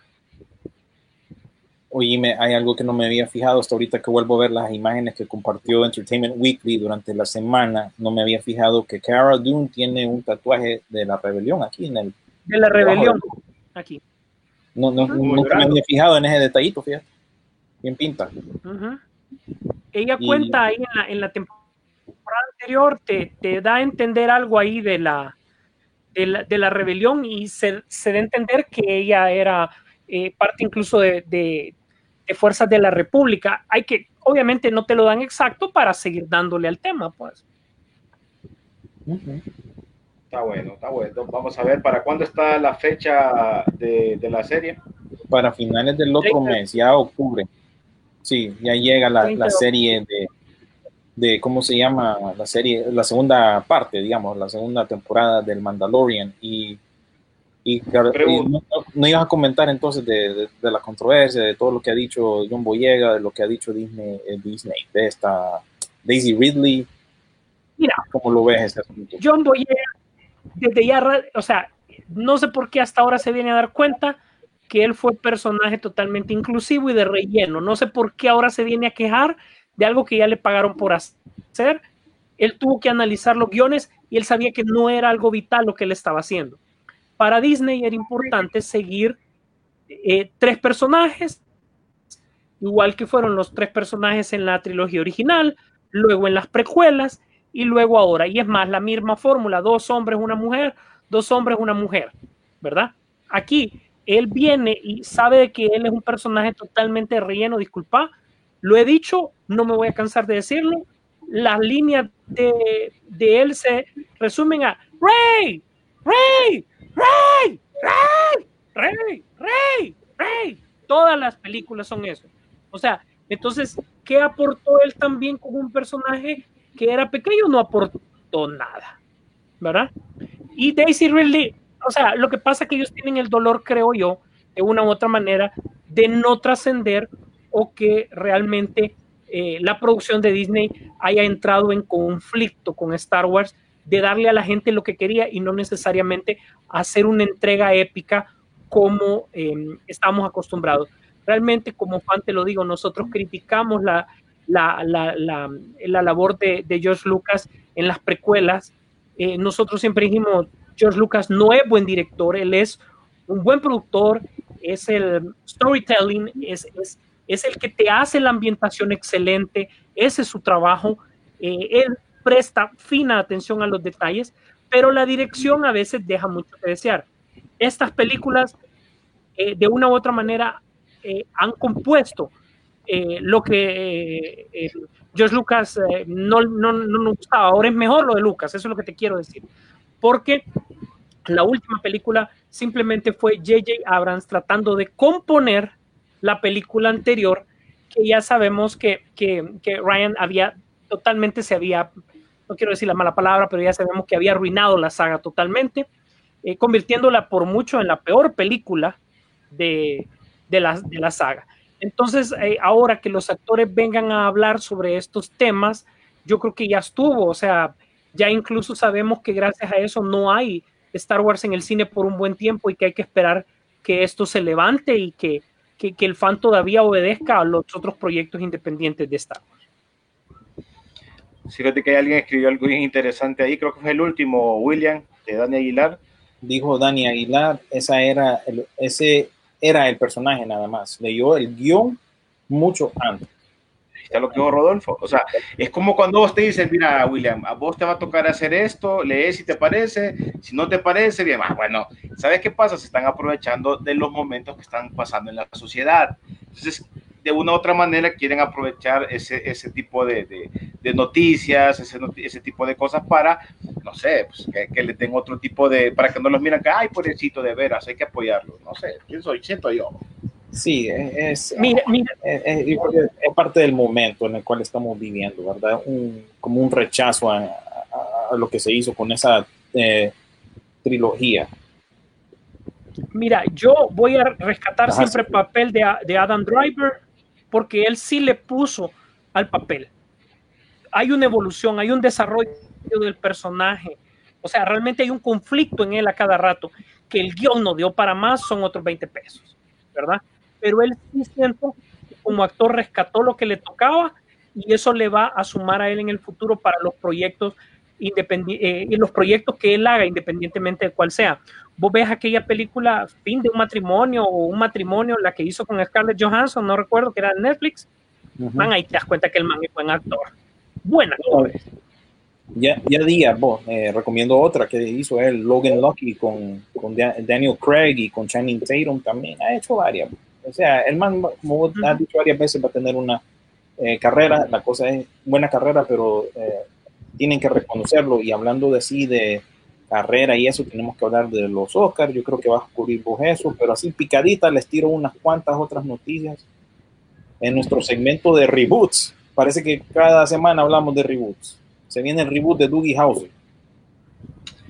Oye, hay algo que no me había fijado hasta ahorita que vuelvo a ver las imágenes que compartió Entertainment Weekly durante la semana. No me había fijado que Cara Dune tiene un tatuaje de la rebelión aquí en el. De la rebelión, aquí. No, no, nunca me había fijado en ese detallito, fíjate. Bien pinta. Uh -huh. Ella y, cuenta ahí en la, en la temporada anterior, te, te, da a entender algo ahí de la, de la, de la rebelión y se, se, da a entender que ella era eh, parte incluso de, de, de, fuerzas de la República. Hay que, obviamente no te lo dan exacto para seguir dándole al tema, pues. Uh -huh. Está bueno, está bueno. Vamos a ver, ¿para cuándo está la fecha de, de la serie? Para finales del otro mes, ya octubre. Sí, ya llega la, la serie de, de, ¿cómo se llama? La serie, la segunda parte, digamos, la segunda temporada del Mandalorian. Y, y, y no, no, ibas a comentar entonces de, de, de, la controversia, de todo lo que ha dicho John Boyega, de lo que ha dicho Disney, eh, Disney de esta Daisy Ridley. Mira, ¿cómo lo ves ese asunto? John Boyega, desde ya, o sea, no sé por qué hasta ahora se viene a dar cuenta que él fue personaje totalmente inclusivo y de relleno. No sé por qué ahora se viene a quejar de algo que ya le pagaron por hacer. Él tuvo que analizar los guiones y él sabía que no era algo vital lo que él estaba haciendo. Para Disney era importante seguir eh, tres personajes, igual que fueron los tres personajes en la trilogía original, luego en las precuelas y luego ahora. Y es más, la misma fórmula, dos hombres, una mujer, dos hombres, una mujer, ¿verdad? Aquí él viene y sabe que él es un personaje totalmente relleno, disculpa, lo he dicho, no me voy a cansar de decirlo, las líneas de, de él se resumen a Rey, Rey, Rey, Rey, Rey, Rey, Rey. Todas las películas son eso. O sea, entonces, ¿qué aportó él también como un personaje que era pequeño? No aportó nada, ¿verdad? Y Daisy Ridley o sea, lo que pasa es que ellos tienen el dolor, creo yo, de una u otra manera, de no trascender o que realmente eh, la producción de Disney haya entrado en conflicto con Star Wars, de darle a la gente lo que quería y no necesariamente hacer una entrega épica como eh, estamos acostumbrados. Realmente, como fan te lo digo, nosotros criticamos la, la, la, la, la labor de, de George Lucas en las precuelas. Eh, nosotros siempre dijimos, George Lucas no es buen director, él es un buen productor, es el storytelling, es, es, es el que te hace la ambientación excelente, ese es su trabajo, eh, él presta fina atención a los detalles, pero la dirección a veces deja mucho que desear. Estas películas, eh, de una u otra manera, eh, han compuesto eh, lo que George Lucas no, no, no nos gustaba, ahora es mejor lo de Lucas, eso es lo que te quiero decir porque la última película simplemente fue J.J. Abrams tratando de componer la película anterior, que ya sabemos que, que, que, Ryan había totalmente se había, no quiero decir la mala palabra, pero ya sabemos que había arruinado la saga totalmente, eh, convirtiéndola por mucho en la peor película de, de, la, de la saga. Entonces, eh, ahora que los actores vengan a hablar sobre estos temas, yo creo que ya estuvo, o sea, ya incluso sabemos que gracias a eso no hay Star Wars en el cine por un buen tiempo y que hay que esperar que esto se levante y que, que, que el fan todavía obedezca a los otros proyectos independientes de Star Wars. Fíjate que alguien escribió algo bien interesante ahí, creo que fue el último, William, de Dani Aguilar. Dijo Dani Aguilar, esa era el, ese era el personaje nada más. Leyó el guion mucho antes está lo que dijo Rodolfo. O sea, es como cuando vos te dices, mira, William, a vos te va a tocar hacer esto, lees si te parece, si no te parece, bien, ah, bueno, ¿sabes qué pasa? Se están aprovechando de los momentos que están pasando en la sociedad. Entonces, de una u otra manera quieren aprovechar ese, ese tipo de, de, de noticias, ese, ese, tipo de cosas para, no sé, pues, que, que, le den otro tipo de, para que no los miran que, ay, pobrecito, de veras, hay que apoyarlo. No sé, pienso, siento yo. Sí, es, mira, mira. Es, es, es, parte del momento en el cual estamos viviendo, ¿verdad? Un, como un rechazo a, a, a, lo que se hizo con esa eh, trilogía. Mira, yo voy a rescatar Ajá, siempre el papel de, de, Adam Driver porque él sí le puso al papel. hay una evolución, hay un desarrollo del personaje. O sea, realmente hay un conflicto en él a cada rato. Que el guion no dio para más, son otros 20 pesos, ¿verdad? Pero él sí siento que como actor rescató lo que le tocaba y eso le va a sumar a él en el futuro para los proyectos eh, los proyectos que él haga, independientemente de cuál sea. Vos ves aquella película Fin de un matrimonio o un matrimonio, la que hizo con Scarlett Johansson, no recuerdo que era Netflix. Man, ahí te das cuenta que el man es buen actor. Buen actor. Ya, ya días, vos, eh, recomiendo otra que hizo él, Logan Lucky, con, con Da- Daniel Craig y con Channing Tatum también. Ha hecho varias. O sea, el man, como vos has dicho varias veces, va a tener una eh, carrera. La cosa es buena carrera, pero eh, tienen que reconocerlo. Y hablando de así, de carrera y eso, tenemos que hablar de los Oscars. Yo creo que vas a cubrir vos eso, pero así picadita les tiro unas cuantas otras noticias en nuestro segmento de reboots. Parece que cada semana hablamos de reboots. Se viene el reboot de Doogie Howser.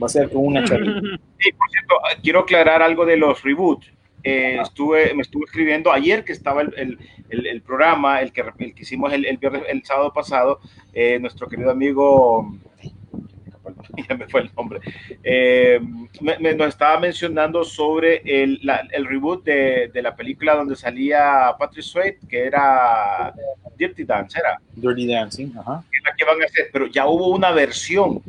Va a ser con una chavita. Sí, por cierto, quiero aclarar algo de los reboots. Eh, estuve, me estuve escribiendo ayer que estaba el, el, el, el programa, el que, el que hicimos el, el, viernes, el sábado pasado, eh, nuestro querido amigo, ya me fue el nombre, eh, me, me, nos estaba mencionando sobre el, la, el reboot de, de, la película donde salía Patrick Swayze, que era Dirty Dance, ¿era? Dirty Dancing, ajá. Que es la que van a hacer, pero ya hubo una versión.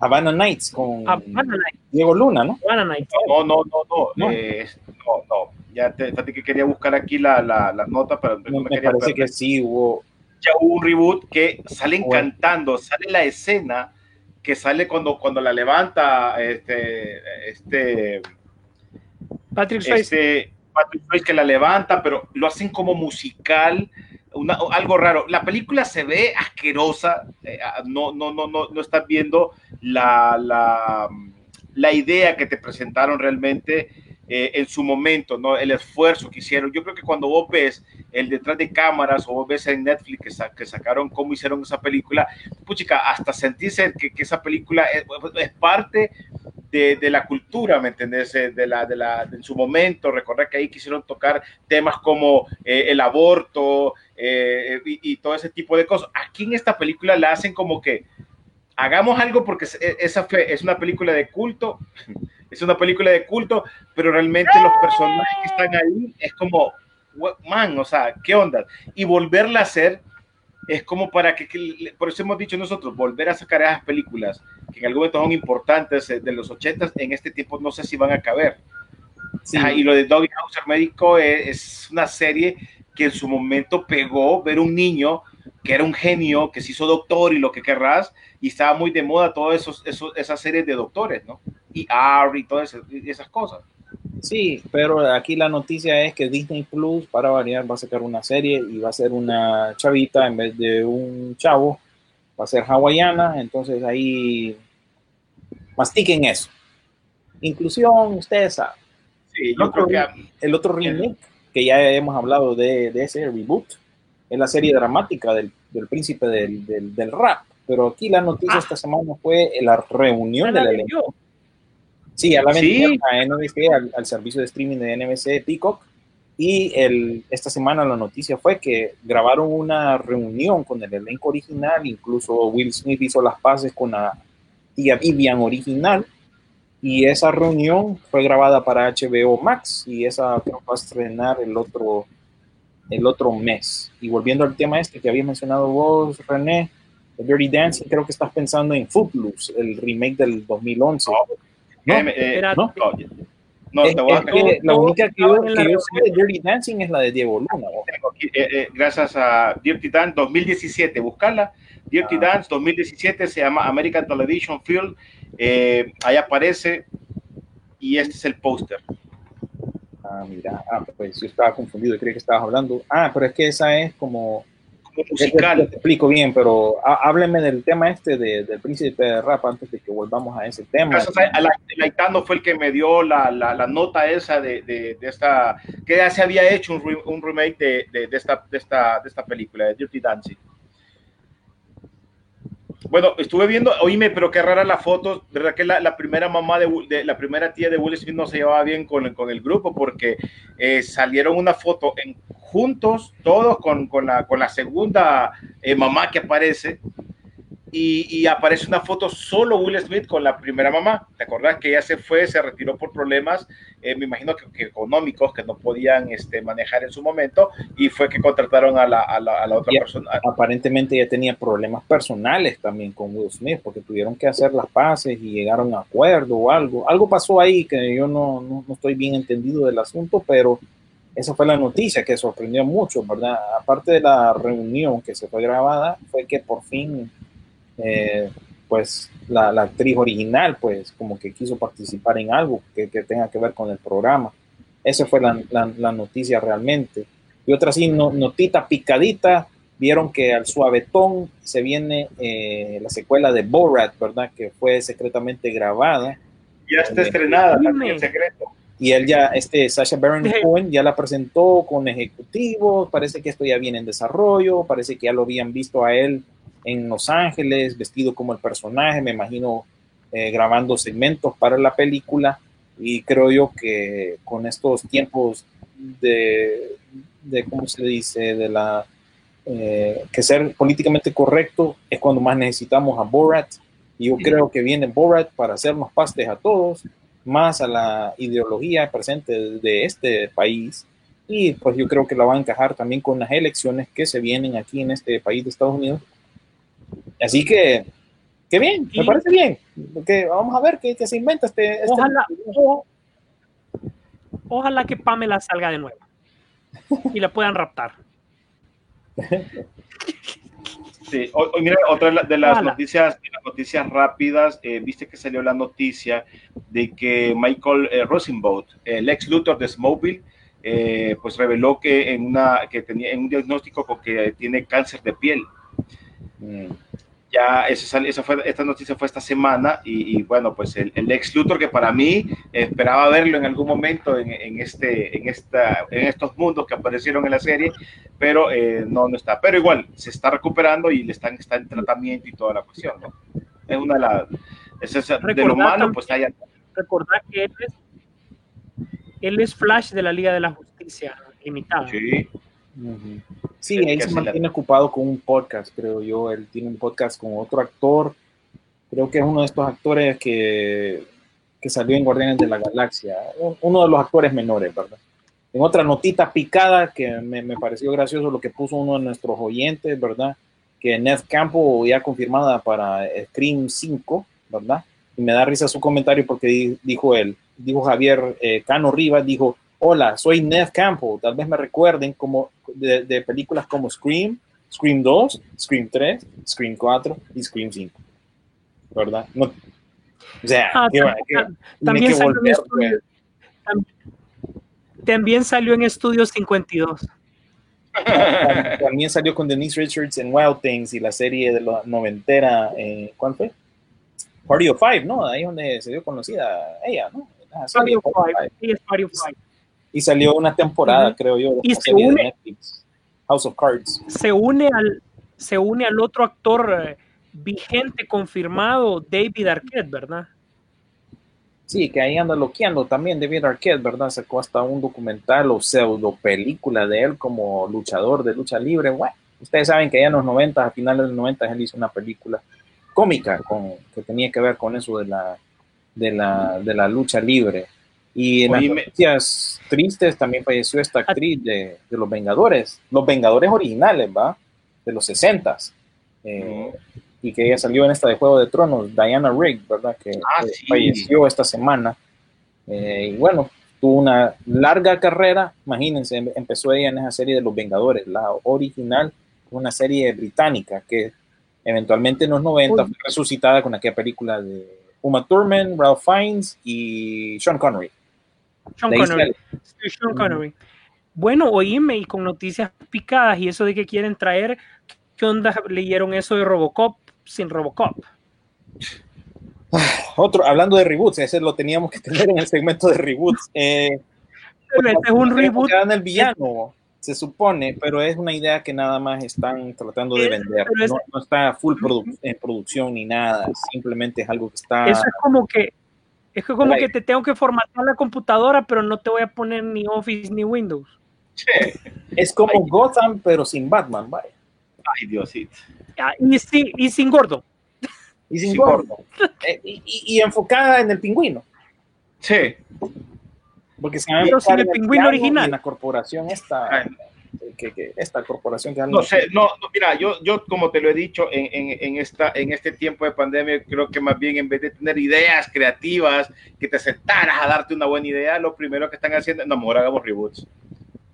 Havana Nights con Havana Nights. Diego Luna, ¿no? Havana Nights. No, no, no, no, no, eh, no, no. Ya te, que quería buscar aquí la, la, la nota, pero no, me, me, me parece perder. que sí hubo. Ya hubo un reboot que salen bueno. cantando, sale la escena que sale cuando, cuando la levanta este, este Patrick Swayze. Este, Patrick Swayze que la levanta, pero lo hacen como musical, una, algo raro. La película se ve asquerosa, eh, no, no, no, no, no estás viendo la, la, la idea que te presentaron realmente eh, en su momento, ¿no? El esfuerzo que hicieron. Yo creo que cuando vos ves el detrás de cámaras o vos ves en Netflix que, sa que sacaron cómo hicieron esa película, puchica, hasta sentirse que, esa película es, es parte de, la cultura, ¿me entendés? Eh, de la, de la, en su momento, recordar que ahí quisieron tocar temas como eh, el aborto y, todo ese tipo de cosas. Aquí en esta película la hacen como que hagamos algo porque esa fue, es una película de culto, es una película de culto, pero realmente los personajes que están ahí es como, man, o sea, ¿qué onda? Y volverla a hacer es como para que, que, por eso hemos dicho nosotros, volver a sacar esas películas que en algún momento son importantes eh, de los 80 en este tiempo no sé si van a caber. Sí. Ah, y lo de Doggy Hauser Médico es, es, una serie que en su momento pegó ver un niño que era un genio, que se hizo doctor y lo que querrás, y estaba muy de moda todas esos, esos, esas series de doctores, ¿no? Y R y todas esas, cosas. Sí, pero aquí la noticia es que Disney Plus, para variar, va a sacar una serie y va a ser una chavita en vez de un chavo, va a ser hawaiana, entonces ahí mastiquen eso. Inclusión, ustedes saben. Sí, yo el creo otro, que... El otro remake, que ya hemos hablado de, de ese reboot, es la serie dramática del, del príncipe del, del, del, rap, pero aquí la noticia ah. esta semana fue la reunión de la elenco. Sí, a la sí. a NBC, al, al, servicio de streaming de NBC Peacock. Y el, esta semana la noticia fue que grabaron una reunión con el elenco original, incluso Will Smith hizo las paces con la tía Vivian original. Y esa reunión fue grabada para HBO Max y esa creo va a estrenar el otro, el otro mes. Y volviendo al tema este que habías mencionado vos, René, Dirty Dancing, creo que estás pensando en Footloose, el remake del 2011. No, no, eh, no, no es, te voy a... que la única que yo, que yo sé de Dirty Dancing es la de Diego Luna. Aquí, eh, eh, gracias a Dirty Dance 2017, buscarla. Dirty ah. Dance 2017 se llama American Television Film. Eh, ahí aparece y este es el póster. Ah, mira, ah, pues yo estaba confundido, creí que estabas hablando. Ah, pero es que esa es como como musical. Te, explico bien, pero hábleme del tema este de, del príncipe de rap antes de que volvamos a ese tema. Laitano fue el que me dio la, la, la nota esa de, de, de, esta, que ya se había hecho un, un remake de, esta, de, esta, de esta película, de Dirty Dancing. Bueno, estuve viendo, oíme, pero qué rara la foto, verdad que la, primera mamá de, de, la primera tía de Will Smith no se llevaba bien con, con el grupo porque eh, salieron una foto en, juntos, todos con, con, la, con la segunda eh, mamá que aparece, y, y aparece una foto solo Will Smith con la primera mamá. ¿Te acordás que ella se fue, se retiró por problemas, eh, me imagino que, que económicos que no podían este, manejar en su momento y fue que contrataron a la, a la, a la otra Y persona? aparentemente ella tenía problemas personales también con Will Smith, porque tuvieron que hacer las paces y llegaron a acuerdo o algo. Algo pasó ahí que yo no, no, no estoy bien entendido del asunto, pero esa fue la noticia que sorprendió mucho, ¿verdad? Aparte de la reunión que se fue grabada, fue que por fin, eh, pues, la, la actriz original, pues, como que quiso participar en algo que, que tenga que ver con el programa. Esa fue la, la- la noticia realmente. Y otra así, no- notita picadita, vieron que al suavetón se viene eh, la secuela de Borat, ¿verdad? Que fue secretamente grabada. Ya está estrenada también en secreto. Y él ya, este Sasha Baron Cohen ya la presentó con ejecutivos, parece que esto ya viene en desarrollo, parece que ya lo habían visto a él en Los Ángeles, vestido como el personaje, me imagino eh, grabando segmentos para la película y creo yo que con estos tiempos de, de ¿cómo se dice?, de la, eh, que ser políticamente correcto es cuando más necesitamos a Borat y yo creo que viene Borat para hacernos pastes a todos más a la ideología presente de, de este país y pues yo creo que la va a encajar también con las elecciones que se vienen aquí en este país de Estados Unidos. Así que, qué bien, me parece bien. Que vamos a ver qué, qué se inventa este. este- Ojalá, o- ojalá que Pamela salga de nuevo y la puedan raptar. Sí, hoy, hoy, mira, otra de la- de las Ojalá. noticias, de las noticias rápidas, eh, viste que salió la noticia de que Michael eh, Rosenbaum, el ex Luthor de Smallville, eh, pues reveló que en una que tenía en un diagnóstico con que tiene cáncer de piel. Mm. Ya sal- esa fue, esta noticia fue esta semana y, y bueno, pues el, el ex Luthor que para mí esperaba verlo en algún momento en, en este, en, esta, en estos mundos que aparecieron en la serie, pero eh, no, no está. Pero igual, se está recuperando y le están, está en tratamiento y toda la cuestión, ¿no? Es una de las... es esa- de lo malo, también- pues hay Recordar que él es, él es Flash de la Liga de la Justicia Limitada. Sí. Sí, que se se la- mantiene ocupado con un podcast, creo yo. Él tiene un podcast con otro actor. Creo que es uno de estos actores que, que salió en Guardianes de la Galaxia. Un- Uno de los actores menores, ¿verdad? En otra notita picada que me, me pareció gracioso lo que puso uno de nuestros oyentes, ¿verdad? Que Ned Campo ya confirmada para Scream 5, ¿verdad? Y me da risa su comentario porque di- dijo él, dijo Javier eh, Cano Rivas, dijo, hola, soy Ned Campo, tal vez me recuerden como de, de películas como Scream, Scream 2, Scream 3, Scream 4 y Scream 5, ¿verdad? No, o sea, Ah, que- que- también, que salió en volver, estudio, pues. tam- también salió en Estudio 52. Tam- También salió con Denise Richards en Wild Things y la serie de la noventera, eh, ¿cuál fue? Party of Five, ¿no? Ahí es donde se dio conocida ella, ¿no? Ah, Party of Party of Five. Five. Sí, es Party of Five. Y salió una temporada, creo yo, de Y se de une- Netflix, House of Cards. Se une al, se une al otro actor eh, vigente confirmado, David Arquette, ¿verdad? Sí, que ahí anda loqueando también David Arquette, ¿verdad? Sacó hasta un documental o pseudo película de él como luchador de lucha libre. Bueno, ustedes saben que ya en los 90, a finales de los 90, él hizo una película cómica con, que tenía que ver con eso de la, de la, de la lucha libre. Y en las noticias tristes también falleció esta actriz de, de Los Vengadores, Los Vengadores originales, ¿va? De los 60 eh, y que ella salió en esta de Juego de Tronos, Diana Rigg, ¿verdad? Que, Ah, sí. falleció esta semana. Eh, y bueno, tuvo una larga carrera, imagínense, em- empezó ella en esa serie de Los Vengadores, la original, una serie británica que eventualmente en los 90 fue resucitada con aquella película de Uma Thurman, Ralph Fiennes y Sean Connery. Sean Connery. Sean Connery. Bueno, oíme y con noticias picadas y eso de que quieren traer, ¿qué onda leyeron eso de Robocop sin Robocop? Otro, hablando de reboots, ese lo teníamos que tener en el segmento de reboots. Eh, Pero este es un reboot. el villano, se supone, pero es una idea que nada más están tratando de vender. es- No, no está full produ- en producción ni nada, simplemente es algo que está. Eso es como que es que como Right. que te tengo que formatear la computadora, pero no te voy a poner ni Office ni Windows. Es como Gotham, pero sin Batman, vaya. Ay, Diosito. Y, sin- y sin gordo. Y sin Sin gordo. Eh, y, y- y enfocada en el pingüino. Sí. Porque a Pero sin el en pingüino original. en la corporación esta, que, que- esta corporación que No sé, no, no, mira, yo, yo como te lo he dicho en, en, en esta, en este tiempo de pandemia, creo que más bien en vez de tener ideas creativas, que te sentaras a darte una buena idea, lo primero que están haciendo, no, mejor hagamos reboots.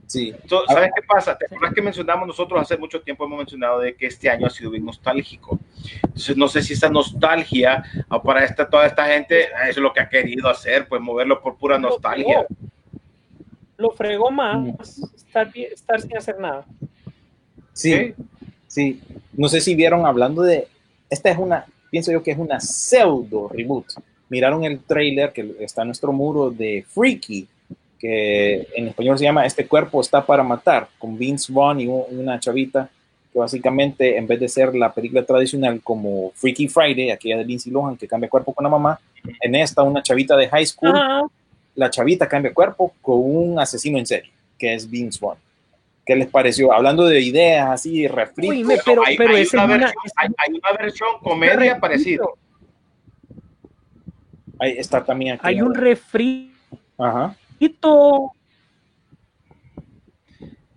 Sí. So, ¿Sabes qué pasa? ¿Te acuerdas que mencionamos nosotros hace mucho tiempo hemos mencionado de que este año ha sido bien nostálgico? Entonces no sé si esa nostalgia ah, para esta, toda esta gente ah, eso es lo que ha querido hacer, pues moverlo por pura nostalgia. Lo fregó más estar, bien- estar sin hacer nada. Sí, sí. No sé si vieron hablando de. Esta es una, pienso yo que es una pseudo reboot. Miraron el trailer que está en nuestro muro de Freaky, que en español se llama Este cuerpo está para matar, con Vince Vaughn y un- una chavita que básicamente en vez de ser la película tradicional como Freaky Friday, aquella de Lindsay Lohan que cambia cuerpo con la mamá, en esta una chavita de high school. La chavita cambia cuerpo con un asesino en serie, que es Vince Vaughn. ¿Qué les pareció? Hablando de ideas así, refritos. Uy, me- pero, hay, pero hay una versión, hay, hay una versión comedia parecida. Ahí está también aquí. Hay un refrito. Ajá.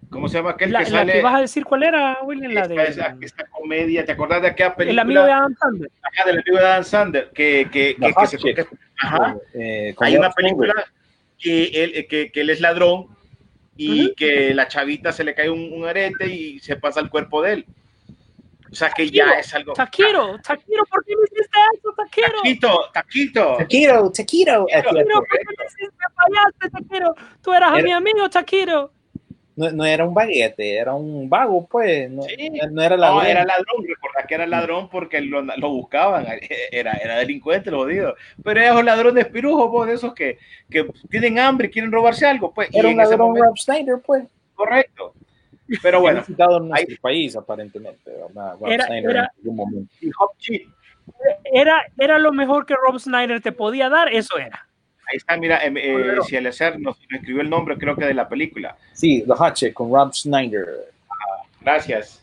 ¿Cómo se llama aquel La, que la sale? que vas a decir cuál era, William, la esta, de esa- esta comedia, ¿te acordás de aquella película? El amigo de Adam Sandler. Ajá, del amigo de Dan Sander, que, que, que, que se- ajá. Eh, Hay una película que él, que, que él es ladrón y que la chavita se le cae un, un arete y se pasa el cuerpo de él. O sea que ya es algo. Taquiro, Taquiro, ¿por qué me hiciste eso, Taquiro? Taquito, taquito. Es Taquiro, cierto. ¿por qué me hiciste? Me fallaste, Taquiro. Tú eras Era- mi amigo, Taquiro. No, no era un baguete, era un vago, pues. No, no era la No, era ladrón, recordad que era ladrón porque lo, lo buscaban, era, era delincuente, lo jodido. Pero esos ladrones pirujos, vos, de esos que, que tienen hambre y quieren robarse algo, pues. y Era un ladrón momento- Rob Schneider, pues. correcto. Pero bueno, en nuestro país, aparentemente, Era- era- en Era, era lo mejor que Rob Snyder te podía dar, eso era. Ahí está, mira, em, eh, si el nos, nos escribió el nombre, creo que de la película. Sí, The Hot Chick con Rob Schneider. Gracias.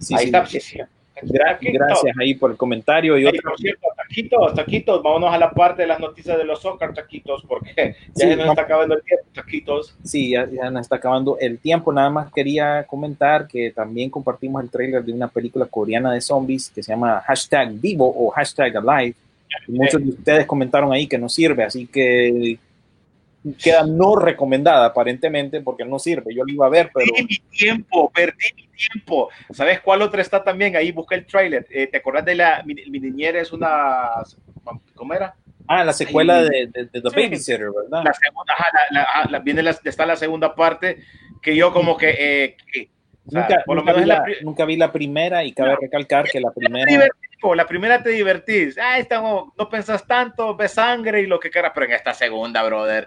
Sí, ahí sí. está, sí, sí. Gra- Taquito. gracias ahí por el comentario. Y otra, por cierto, taquitos, taquitos, vámonos a la parte de las noticias de los Oscar, taquitos, porque ya Sí, se nos está acabando el tiempo, taquitos. Sí, ya, ya nos está acabando el tiempo. Nada más quería comentar que también compartimos el trailer de una película coreana de zombies que se llama hashtag vivo o hashtag alive. Muchos de ustedes comentaron ahí que no sirve, así que queda no recomendada aparentemente porque no sirve. Yo lo iba a ver, pero Perdí mi tiempo, perdí mi tiempo. ¿Sabes cuál otra está también? Ahí busqué el trailer. Eh, ¿Te acordás de la mi, mi niñera es una ¿cómo era? ah, la secuela Ahí. de, de- de The Sí. Babysitter, ¿verdad? La segunda, ajá, la, la- ajá, la- viene está la segunda parte que yo como que, eh, que, o sea, nunca, por lo nunca menos vi la la, nunca vi la primera y cabe No. recalcar que la primera la primera te divertís. Ah, esta no, no pensás tanto, ves sangre y lo que quieras, pero en esta segunda, brother.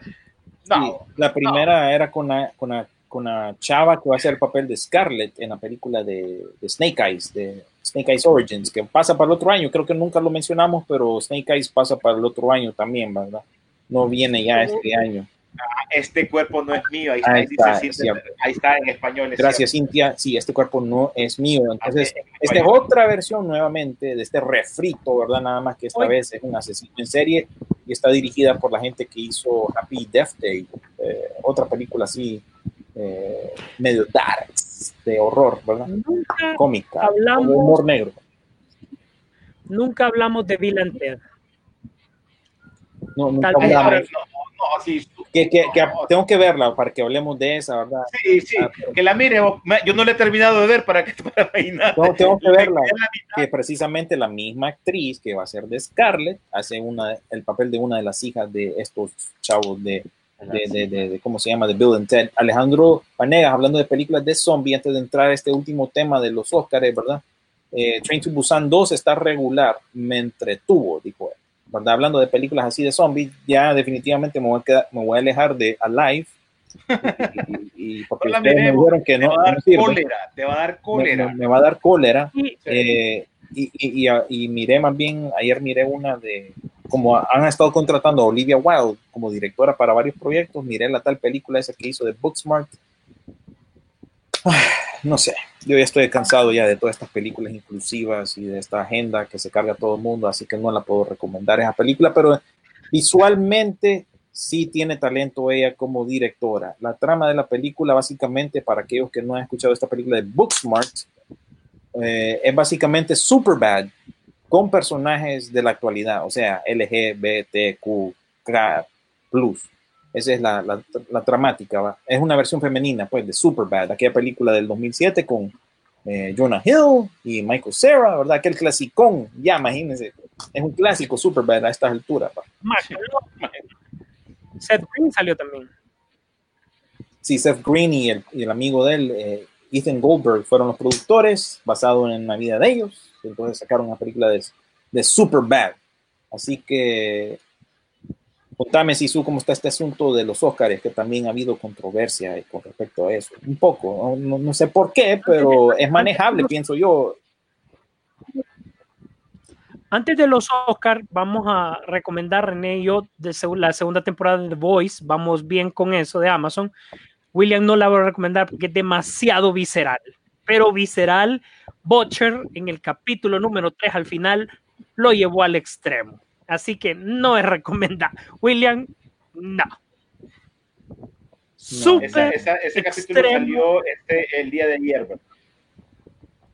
No, Sí, la primera era con una, con, una, con una chava que va a hacer el papel de Scarlett en la película de, de Snake Eyes, de Snake Eyes Origins, que pasa para el otro año. Creo que nunca lo mencionamos, pero Snake Eyes pasa para el otro año también, ¿verdad? No viene ya este año. Este cuerpo no es mío. Ahí está, Ahí dice está, Cintia, es cierto. ahí está en español. es Gracias, cierto. Cintia. Sí, este cuerpo no es mío. Entonces, Ah, sí, esta es otra versión nuevamente de este refrito, ¿verdad? Nada más que esta Oye. vez es un asesino en serie y está dirigida por la gente que hizo Happy Death Day, eh, otra película así, eh, medio dark, de horror, ¿verdad? Nunca Cómica, hablamos- de humor negro. Nunca hablamos de Bill and Ted. No, nunca Tal vez hablamos. no, no, sí, Que, que- que tengo que verla para que hablemos de esa, ¿verdad? sí, sí, Ah, que la mire. Yo no la he terminado de ver para que para imaginar. No, tengo que verla. que precisamente la misma actriz que va a ser de Scarlett hace una, el papel de una de las hijas de estos chavos de, de, de- de- de- ¿cómo se llama? De Bill and Ted. Alejandro Vanegas, hablando de películas de zombie, antes de entrar a este último tema de los Oscars, ¿verdad? Eh, Train to Busan 2 está regular, me entretuvo, dijo él. ¿Verdad? Hablando de películas así de zombies, ya definitivamente me voy a, quedar- me voy a alejar de Alive. Y, y- y porque ustedes me dijeron que te no, va a no dar sirve. cólera, te va a dar cólera. me- me va a dar cólera. Y Eh, y, y, y, a- y miré más bien, ayer miré una de, como han estado contratando a Olivia Wilde como directora para varios proyectos, miré la tal película esa que hizo de Booksmart. Ah, no sé, yo ya estoy cansado ya de todas estas películas inclusivas y de esta agenda que se carga a todo el mundo, así que no la puedo recomendar esa película, pero visualmente sí tiene talento ella como directora. La trama de la película, básicamente, para aquellos que no han escuchado esta película de Booksmart, eh, es básicamente Superbad con personajes de la actualidad, o sea, LGBTQ, plus. Esa es la, la, la dramática. ¿va? Es una versión femenina, pues, de Superbad, aquella película del 2007 con eh, Jonah Hill y Michael Cera, ¿verdad? Aquel clasicón, ya imagínense, es un clásico Superbad a estas alturas. ¿va? Seth Green salió también. Sí, Seth Green y el, y el amigo de él, eh, Ethan Goldberg, fueron los productores, basado en la vida de ellos. Entonces sacaron una película de, de Superbad. Así que Contame, Sisu, cómo está este asunto de los Óscares, que también ha habido controversia con respecto a eso. Un poco, no, no sé por qué, pero es manejable, pienso yo. Antes de los Oscars, vamos a recomendar, René y yo, la segunda temporada de The Voice. Vamos bien con eso de Amazon. William no la voy a recomendar porque es demasiado visceral. Pero visceral, Butcher en el capítulo número 3 al final lo llevó al extremo. Así que no es recomendable. William, no. no esa, esa, ese capítulo salió este, el día de ayer.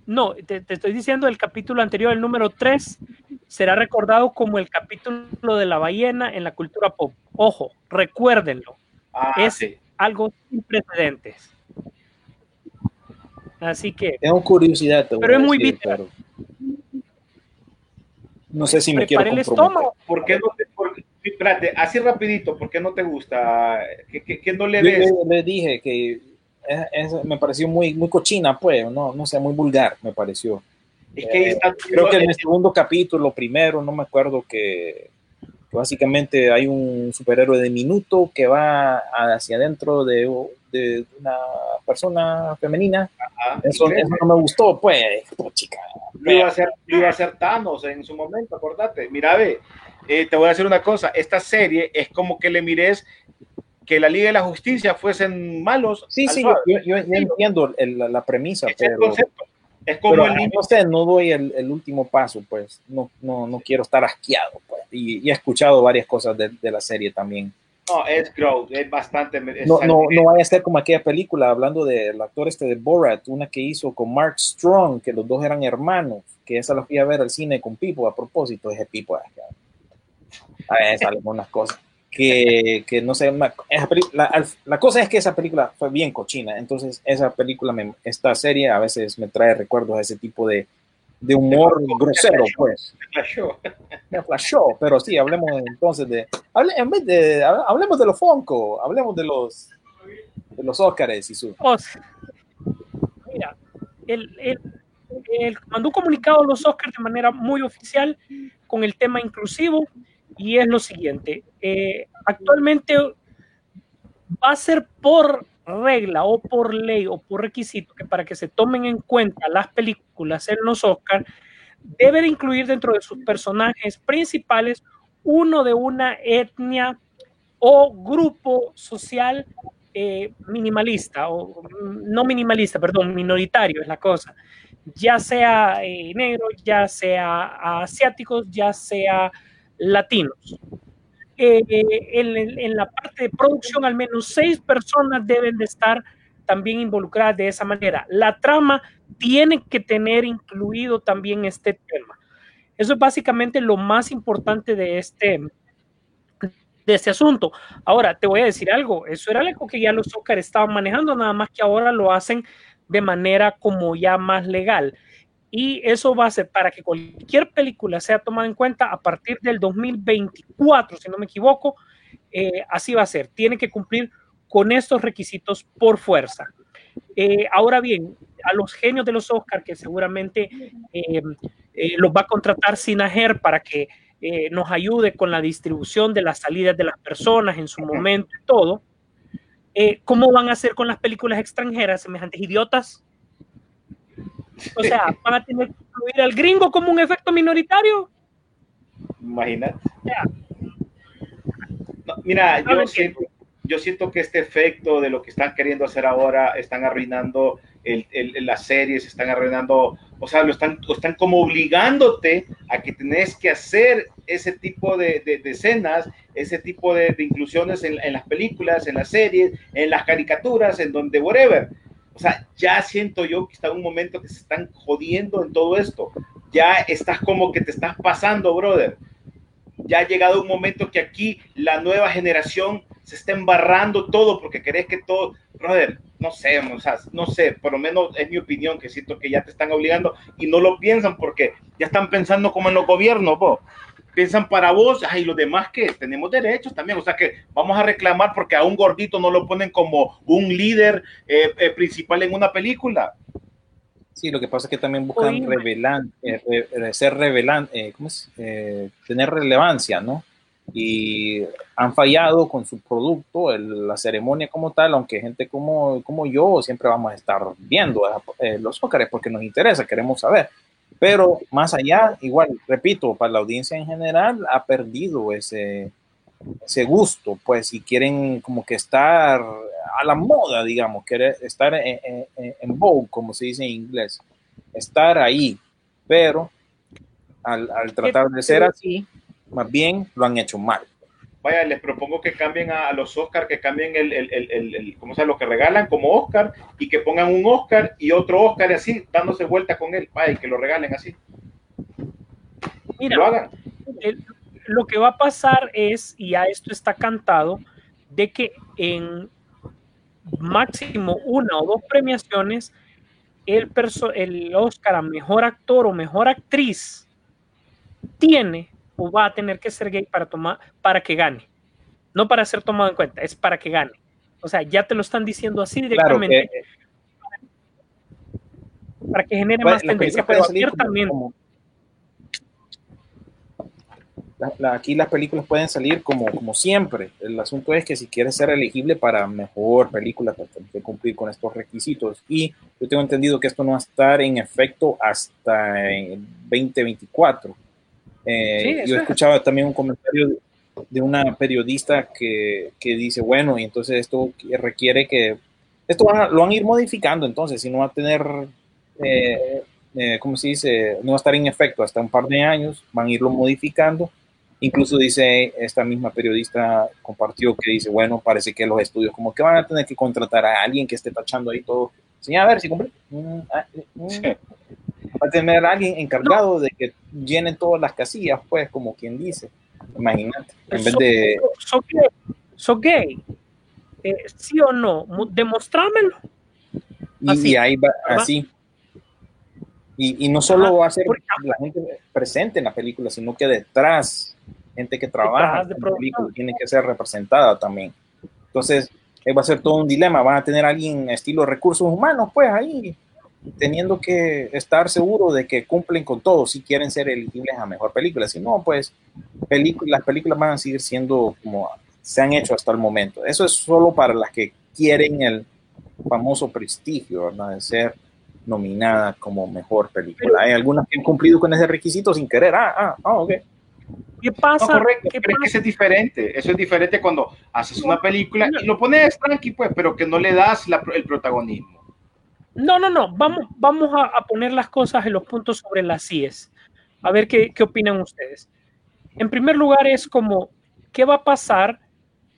No, te, te, estoy diciendo el capítulo anterior, el número 3, será recordado como el capítulo de la ballena en la cultura pop. Ojo, recuérdenlo. Ah, es sí. algo sin precedentes. Así que. Tengo curiosidad. Pero es muy visceral. No sé si me quiero el estómago. ¿Por qué no te, por, espérate, así rapidito, ¿por qué no te gusta? ¿Qué, qué, qué no le ves? Yo le dije que es, es, me pareció muy, muy cochina, pues, no, no sé, muy vulgar, me pareció. Es que eh, creo que en el segundo capítulo, primero, no me acuerdo que, que, básicamente hay un superhéroe de minuto que va hacia adentro de, de una persona femenina. Ajá, eso, eso, no me gustó, pues, oh, chica. Lo iba, a hacer, lo iba a hacer Thanos en su momento, acordate. Mira, ve, eh, te voy a decir una cosa, esta serie es como que le mires que la Liga de la Justicia fuesen malos. Sí, sí, yo, yo, yo, entiendo el, la, la, premisa, es pero, es como pero, el no sé, no doy el, el, último paso, pues no, no, no quiero estar asqueado, pues. y, y, he escuchado varias cosas de, de la serie también. No, es Grow, es bastante. Es no, no, no vaya a ser como aquella película, hablando del actor este de Borat, una que hizo con Mark Strong, que los dos eran hermanos, que esa la fui a ver al cine con Pipo, a propósito, ese Pipo. A ver, salen unas cosas. Que, que, no sé, la, la, cosa es que esa película fue bien cochina, entonces esa película, me, esta serie a veces me trae recuerdos a ese tipo de, de humor grosero, pues. Me flashó. Me flashó, pero sí, hablemos entonces de, hable, en vez de, hablemos de los Fonco, hablemos de los, de los Óscares y su. Oh, mira, el, el, el, mandó un comunicado a los Óscares de manera muy oficial con el tema inclusivo y es lo siguiente, eh, actualmente va a ser por regla o por ley o por requisito que para que se tomen en cuenta las películas en los Oscars, debe de incluir dentro de sus personajes principales uno de una etnia o grupo social eh, minimalista, o no minimalista, perdón, minoritario es la cosa, ya sea eh, negro, ya sea asiáticos, ya sea latinos. Eh, en, en, la parte de producción, al menos seis personas deben de estar también involucradas de esa manera. La trama tiene que tener incluido también este tema. Eso es básicamente lo más importante de este, de este asunto. Ahora, te voy a decir algo, eso era algo que ya los Oscar estaban manejando, nada más que ahora lo hacen de manera como ya más legal y eso va a ser para que cualquier película sea tomada en cuenta a partir del 2024, si no me equivoco, eh, así va a ser. Tiene que cumplir con estos requisitos por fuerza. Eh, ahora bien, a los genios de los Oscars, que seguramente eh, eh los va a contratar Sinajer para que nos ayude con la distribución de las salidas de las personas en su momento y todo, ¿cómo van a hacer con las películas extranjeras, semejantes idiotas? O sea, van a tener que incluir al gringo como un efecto minoritario. Imagínate. No, mira, yo siento, yo siento, que este efecto de lo que están queriendo hacer ahora están arruinando el, el- las series están arruinando, o sea, lo están, están como obligándote a que tenés que hacer ese tipo de, de- de escenas, ese tipo de, de inclusiones en, en las películas, en las series, en las caricaturas, en donde, whatever. O sea, ya siento yo que está un momento que se están jodiendo en todo esto. Ya estás como que te estás pasando, brother ya ha llegado un momento que aquí la nueva generación se está embarrando todo porque querés que todo, brother, no sé, o sea, no sé, por lo menos es mi opinión que siento que ya te están obligando y no lo piensan porque ya están pensando como en los gobiernos, po. Piensan para vos, ay, los demás que tenemos derechos también, o sea que vamos a reclamar porque a un gordito no lo ponen como un líder eh, eh, principal en una película. Sí, lo que pasa es que también buscan revelan, eh, ser revelan, eh, ¿cómo es? Eh, tener relevancia, ¿no? Y han fallado con su producto, el- la ceremonia como tal, aunque gente como, como yo siempre vamos a estar viendo eh, los Óscares porque nos interesa, queremos saber. Pero más allá, igual, repito, para la audiencia en general ha perdido ese, ese gusto, pues si quieren como que estar a la moda, digamos, querer estar en, en, en vogue, como se dice en inglés, estar ahí, pero al, al tratar de ser así, más bien lo han hecho mal. Vaya, les propongo que cambien a, a los Oscar, que cambien el, el, el, ¿cómo se? Lo que regalan como Oscar y que pongan un Oscar y otro Oscar y así, dándose vuelta con él. Vaya, y que lo regalen así. Mira, Lo hagan. lo que va a pasar es, y ya esto está cantado, de que en máximo una o dos premiaciones, el, perso- el Oscar a mejor actor o mejor actriz tiene o va a tener que ser gay para, tomar, para que gane. No para ser tomado en cuenta, es para que gane. O sea, ya te lo están diciendo así Claro directamente que para que genere más tendencia, pero abiertamente. como- la- la- aquí las películas pueden salir como, como siempre. El asunto es que si quieres ser elegible para mejor película, pues tienes que cumplir con estos requisitos. Y yo tengo entendido que esto no va a estar en efecto hasta el 2024. Eh, Sí, yo es. escuchaba también un comentario de, una periodista que, que dice, bueno, y entonces esto requiere que, esto van a- lo van a ir modificando, entonces, si no va a tener, eh, eh, ¿cómo se dice? No va a estar en efecto hasta un par de años, van a irlo modificando. Incluso dice, esta misma periodista compartió que dice, bueno, parece que los estudios como que van a tener que contratar a alguien que esté tachando ahí todo. Sí, a ver si cumple. Mm, ah, mm. Va a tener a alguien encargado de que llenen todas las casillas, pues, como quien dice. Imagínate, en vez de... so gay, so gay. Eh, sí o no, demostrámelo. Y, Así, y ahí va, ¿verdad? así. Y, y no solo Ajá, va a ser la gente presente en la película, sino que detrás, gente que trabaja en la película tiene que ser representada también. Entonces, eh, va a ser todo un dilema. Van a tener a alguien estilo recursos humanos, pues ahí, teniendo que estar seguro de que cumplen con todo si quieren ser elegibles a mejor película. Si no, pues películas, las películas van a seguir siendo como se han hecho hasta el momento. Eso es solo para las que quieren el famoso prestigio, ¿verdad? De ser nominada como mejor película. Hay algunas que han cumplido con ese requisito sin querer. Ah, ah, ah, ok. ¿Qué pasa? No, correcto, ¿Qué pero es que eso es diferente. Eso es diferente cuando haces una película y lo pones tranqui, pues, pero que no le das la- el protagonismo. No, no, no. Vamos, vamos a, poner las cosas en los puntos sobre las IES. A ver qué, opinan ustedes. En primer lugar, es como, ¿qué va a pasar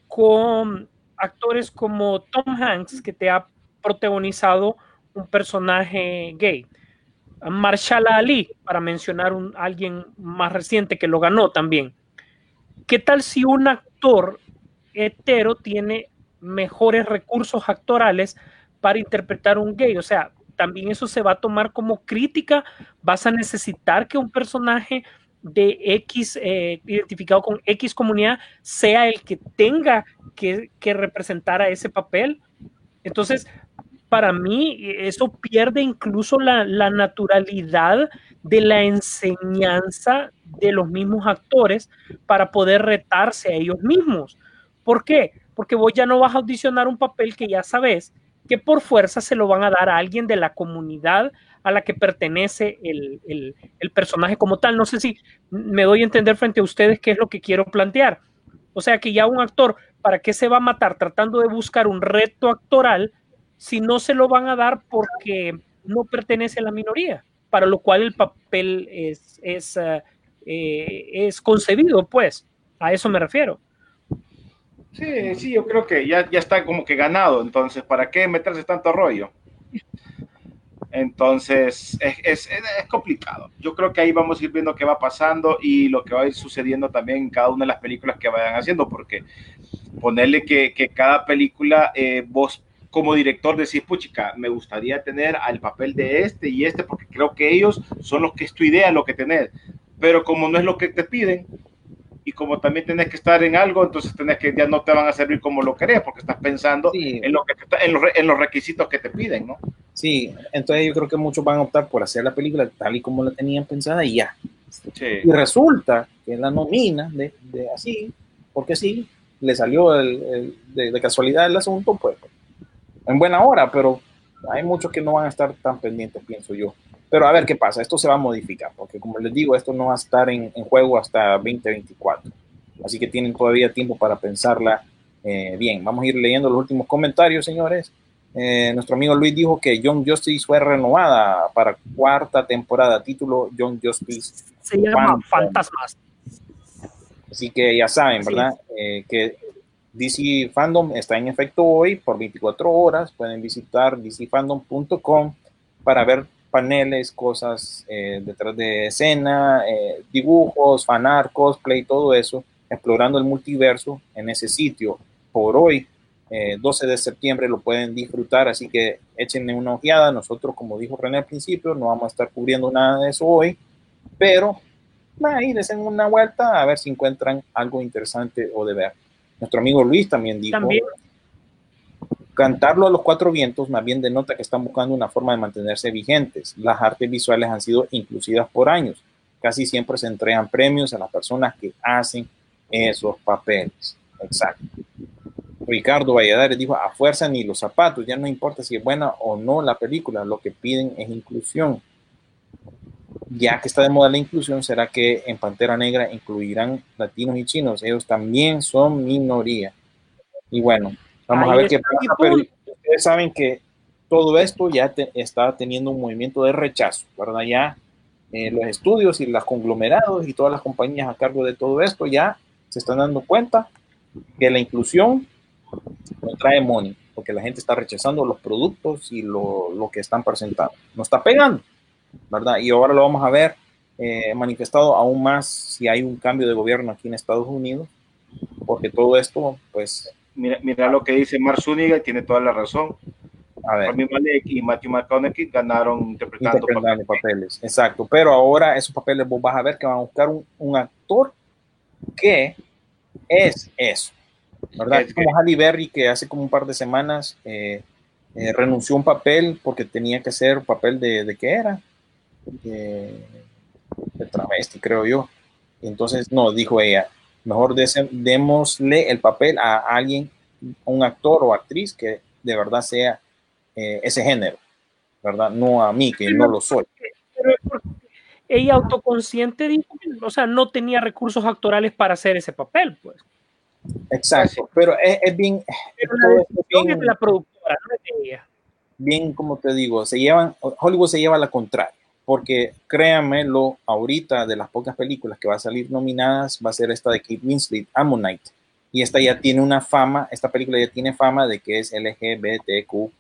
con actores como Tom Hanks, que te ha protagonizado un personaje gay? Marshala Ali, para mencionar un, alguien más reciente que lo ganó también. ¿Qué tal si un actor hetero tiene mejores recursos actorales para interpretar un gay? O sea, también eso se va a tomar como crítica. Vas a necesitar que un personaje de X, eh, identificado con X comunidad, sea el que tenga que, representar a ese papel. Entonces, para mí eso pierde incluso la, la, naturalidad de la enseñanza de los mismos actores para poder retarse a ellos mismos. ¿Por qué? Porque vos ya no vas a audicionar un papel que ya sabes que por fuerza se lo van a dar a alguien de la comunidad a la que pertenece el, el, personaje como tal. No sé si me doy a entender frente a ustedes qué es lo que quiero plantear. O sea que ya un actor, ¿para qué se va a matar tratando de buscar un reto actoral si no se lo van a dar porque no pertenece a la minoría, para lo cual el papel es, es, uh, eh, es concebido, pues, a eso me refiero. Sí, sí, yo creo que ya, ya está como que ganado, entonces, ¿para qué meterse tanto rollo? Entonces, es, es, es, complicado. Yo creo que ahí vamos a ir viendo qué va pasando y lo que va a ir sucediendo también en cada una de las películas que vayan haciendo, porque ponerle que, que cada película eh, vos como director decís, puchica, me gustaría tener al papel de este y este, porque creo que ellos son los que es tu idea, lo que tenés. Pero como no es lo que te piden, y como también tenés que estar en algo, entonces tenés que ya no te van a servir como lo querés, porque estás pensando sí. en, lo que te, en, los, en, los, requisitos que te piden, ¿no? Sí, entonces yo creo que muchos van a optar por hacer la película tal y como la tenían pensada y ya. Sí. Y resulta que la nomina de, de, así, porque sí, le salió el, el, de, de, casualidad el asunto, pues en buena hora, pero hay muchos que no van a estar tan pendientes, pienso yo. Pero a ver qué pasa, esto se va a modificar, porque como les digo, esto no va a estar en, en juego hasta 2024. Así que tienen todavía tiempo para pensarla eh, bien. Vamos a ir leyendo los últimos comentarios, señores. Eh, nuestro amigo Luis dijo que John Justice fue renovada para cuarta temporada, título John Justice. Se llama Fantasmas. Así que ya saben, ¿verdad? Eh, que DC Fandom está en efecto hoy por 24 horas. Pueden visitar dcfandom.com para ver paneles, cosas eh, detrás de escena, eh, dibujos, fanart, cosplay, todo eso, explorando el multiverso en ese sitio. Por hoy, eh, 12 de septiembre, lo pueden disfrutar, así que échenle una ojeada. Nosotros, como dijo René al principio, no vamos a estar cubriendo nada de eso hoy, pero ahí desen una vuelta a ver si encuentran algo interesante o de ver. Nuestro amigo Luis también dijo. También. Cantarlo a los cuatro vientos más bien denota que están buscando una forma de mantenerse vigentes. Las artes visuales han sido inclusivas por años. Casi siempre se entregan premios a las personas que hacen esos papeles. Exacto. Ricardo Valladares dijo, a fuerza ni los zapatos, ya no importa si es buena o no la película, lo que piden es inclusión. Ya que está de moda la inclusión, ¿será que en Pantera Negra incluirán latinos y chinos? Ellos también son minoría. Y bueno, Vamos Ahí a ver qué pasa, pero ustedes saben que todo esto ya te, está teniendo un movimiento de rechazo, ¿verdad? Ya eh, los estudios y los conglomerados y todas las compañías a cargo de todo esto ya se están dando cuenta que la inclusión no trae money, porque la gente está rechazando los productos y lo, lo que están presentando. No está pegando, ¿verdad? Y ahora lo vamos a ver eh, manifestado aún más si hay un cambio de gobierno aquí en Estados Unidos, porque todo esto, pues, Mira, mira lo que dice Mark Zuniga y tiene toda la razón. A ver. Rami Malek y Matthew McConaughey ganaron interpretando, interpretando papeles. papeles. Exacto, pero ahora esos papeles vos vas a ver que van a buscar un, un actor que es eso, ¿verdad? Es como Halle Berry que hace como un par de semanas eh, eh, renunció a un papel porque tenía que ser un papel de, de qué era, de, de travesti, creo yo. Entonces, no, dijo ella, mejor démosle el papel a alguien, un actor o actriz que de verdad sea eh, ese género, ¿verdad? No a mí, que no lo soy. Ella autoconsciente dijo, o sea, no tenía recursos actorales para hacer ese papel, pues. Exacto, pero es, es bien... Pero la decisión es de la productora, no es de ella. Bien, como te digo, se llevan, Hollywood se lleva la contraria porque créanmelo, ahorita de las pocas películas que va a salir nominadas va a ser esta de Kate Winslet, Ammonite. Y esta ya tiene una fama, esta película ya tiene fama de que es LGBTQ+,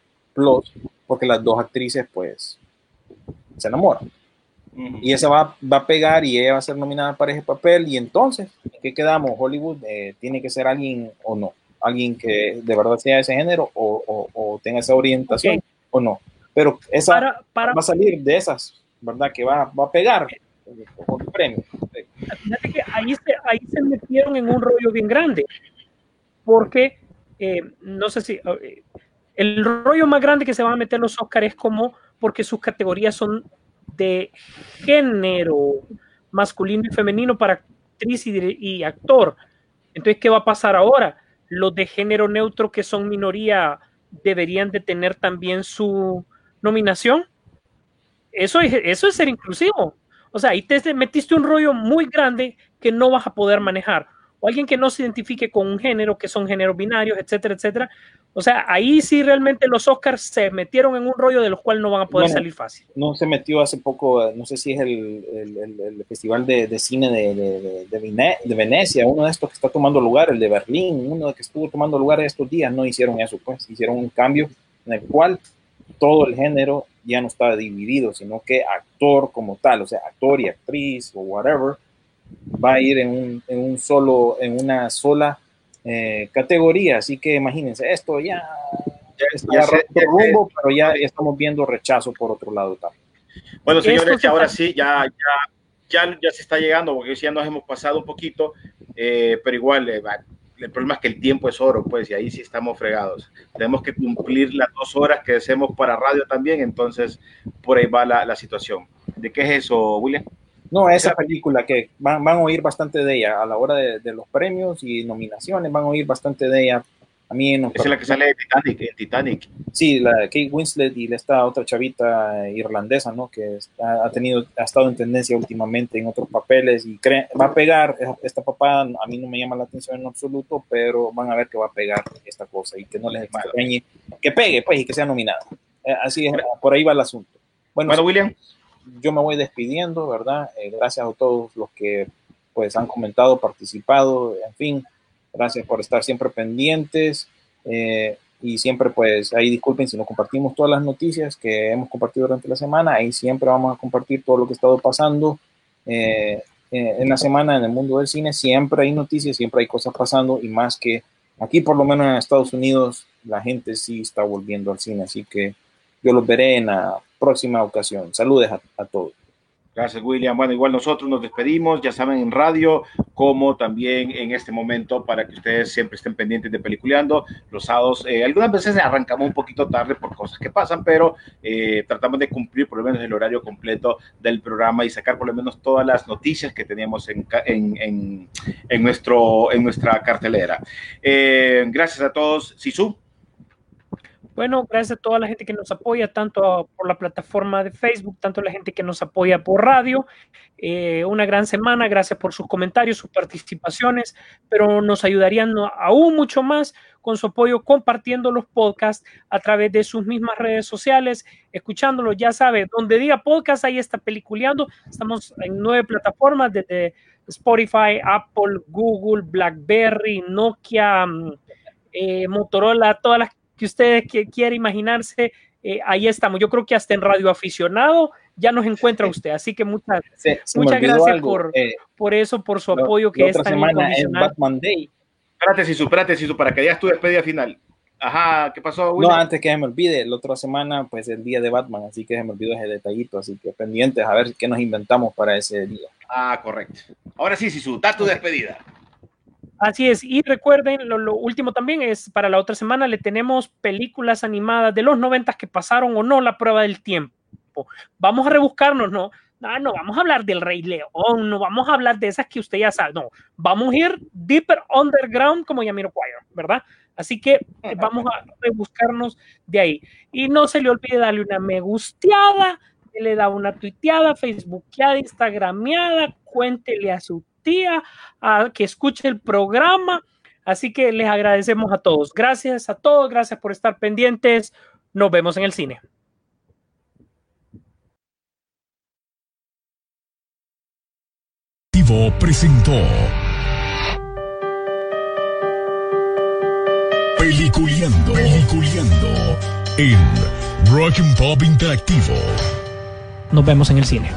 porque las dos actrices pues se enamoran. Y esa va, va, a pegar y ella va a ser nominada para ese papel. Y entonces, ¿en qué quedamos? Hollywood eh, tiene que ser alguien o no, alguien que de verdad sea de ese género o, o, o tenga esa orientación okay. o no. Pero esa para, para, va a salir de esas ¿verdad? Que va, va a pegar con premio. Que ahí se, ahí se metieron en un rollo bien grande, porque eh, no sé si eh, el rollo más grande que se van a meter los Oscars es como porque sus categorías son de género masculino y femenino para actriz y, y actor. Entonces, ¿qué va a pasar ahora? Los de género neutro que son minoría deberían de tener también su nominación. Eso es, eso es ser inclusivo. O sea, ahí te metiste un rollo muy grande que no vas a poder manejar. O alguien que no se identifique con un género, que son géneros binarios, etcétera, etcétera. O sea, ahí sí realmente los Oscars se metieron en un rollo de los cuales no van a poder Bueno, salir fácil. No se metió hace poco, eh, no sé si es el, el- el- el Festival de, de Cine de, de, de- de Vene- de Venecia, uno de estos que está tomando lugar, el de Berlín, uno que estuvo tomando lugar estos días, no hicieron eso, pues hicieron un cambio en el cual todo el género ya no está dividido, sino que actor como tal, o sea, actor y actriz o whatever, va a ir en un, en un solo, en una sola eh, categoría. Así que imagínense, esto ya, está ya sé, ya sé. rumbo, pero ya, estamos viendo rechazo por otro lado también. Bueno, señores, se ahora sí, ya, ya, ya, ya se está llegando, porque ya nos hemos pasado un poquito, eh, pero igual, eh, va, el problema es que el tiempo es oro, pues, y ahí sí estamos fregados. Tenemos que cumplir las dos horas que hacemos para radio también, entonces por ahí va la, la situación. ¿De qué es eso, William? No, esa película que van, van a oír bastante de ella a la hora de, de los premios y nominaciones, van a oír bastante de ella. A mí en Esa es la que sale de Titanic, en Titanic. Sí, la de Kate Winslet y esta otra chavita irlandesa, ¿no? Que ha tenido, ha estado en tendencia últimamente en otros papeles y cree- va a pegar esta- esta papada. A mí no me llama la atención en absoluto, pero van a ver que va a pegar esta cosa y que no les extrañe, que pegue, pues, y que sea nominada. Eh, así es, por ahí va el asunto. Bueno, Bueno, William. yo me voy despidiendo, ¿verdad? Eh, gracias a todos los que pues han comentado, participado, en fin, gracias por estar siempre pendientes eh, y siempre pues ahí disculpen si no compartimos todas las noticias que hemos compartido durante la semana, ahí siempre vamos a compartir todo lo que ha estado pasando eh, eh, en la semana en el mundo del cine, siempre hay noticias, siempre hay cosas pasando y más que aquí por lo menos en Estados Unidos la gente sí está volviendo al cine, así que yo los veré en la próxima ocasión. Saludes a, a todos. Gracias, William. Bueno, igual nosotros nos despedimos, ya saben, en radio, como también en este momento, para que ustedes siempre estén pendientes de Peliculeando. Los sábados, eh, algunas veces arrancamos un poquito tarde por cosas que pasan, pero eh, tratamos de cumplir por lo menos el horario completo del programa y sacar por lo menos todas las noticias que teníamos en, en, en nuestro, en nuestra cartelera. Eh, gracias a todos. Sisu. Bueno, gracias a toda la gente que nos apoya, tanto por la plataforma de Facebook, tanto la gente que nos apoya por radio. Eh, una gran semana, gracias por sus comentarios, sus participaciones, pero nos ayudarían aún mucho más con su apoyo compartiendo los podcasts a través de sus mismas redes sociales, escuchándolos, ya sabe, donde diga podcast, ahí está peliculeando. Estamos en nueve plataformas, desde Spotify, Apple, Google, BlackBerry, Nokia, mm, eh, Motorola, todas las que ustedes que quiera imaginarse, eh, ahí estamos. Yo creo que hasta en Radio Aficionado ya nos encuentra usted. Así que muchas, Se, se me muchas gracias por, eh, por eso, por su apoyo que la es otra tan semana es incondicional. Batman Day. Espérate, Sisu, espérate, Sisu, para que digas tu despedida final. Ajá, ¿qué pasó, No, antes que se me olvide, la otra semana, pues el día de Batman, así que se me olvidó ese detallito, así que pendientes a ver qué nos inventamos para ese día. Ah, correcto. Ahora sí, Sisu, da tu despedida. Así es, y recuerden, lo, lo último también es para la otra semana le tenemos películas animadas de los noventas que pasaron o no la prueba del tiempo. Vamos a rebuscarnos, ¿no? No, no vamos a hablar del Rey León, no vamos a hablar de esas que usted ya sabe, no, vamos a ir deeper underground como Jamiroquai, ¿verdad? Así que vamos a rebuscarnos de ahí. Y no se le olvide darle una me gusteada, le da una tuiteada, facebookeada, instagrameada, cuéntele a su tía a que escuche el programa. Así que les agradecemos a todos. Gracias a todos, gracias por estar pendientes. Nos vemos en el cine. Presentó Peliculeando, Peliculeando en Rock and Pop Interactivo. Nos vemos en el cine.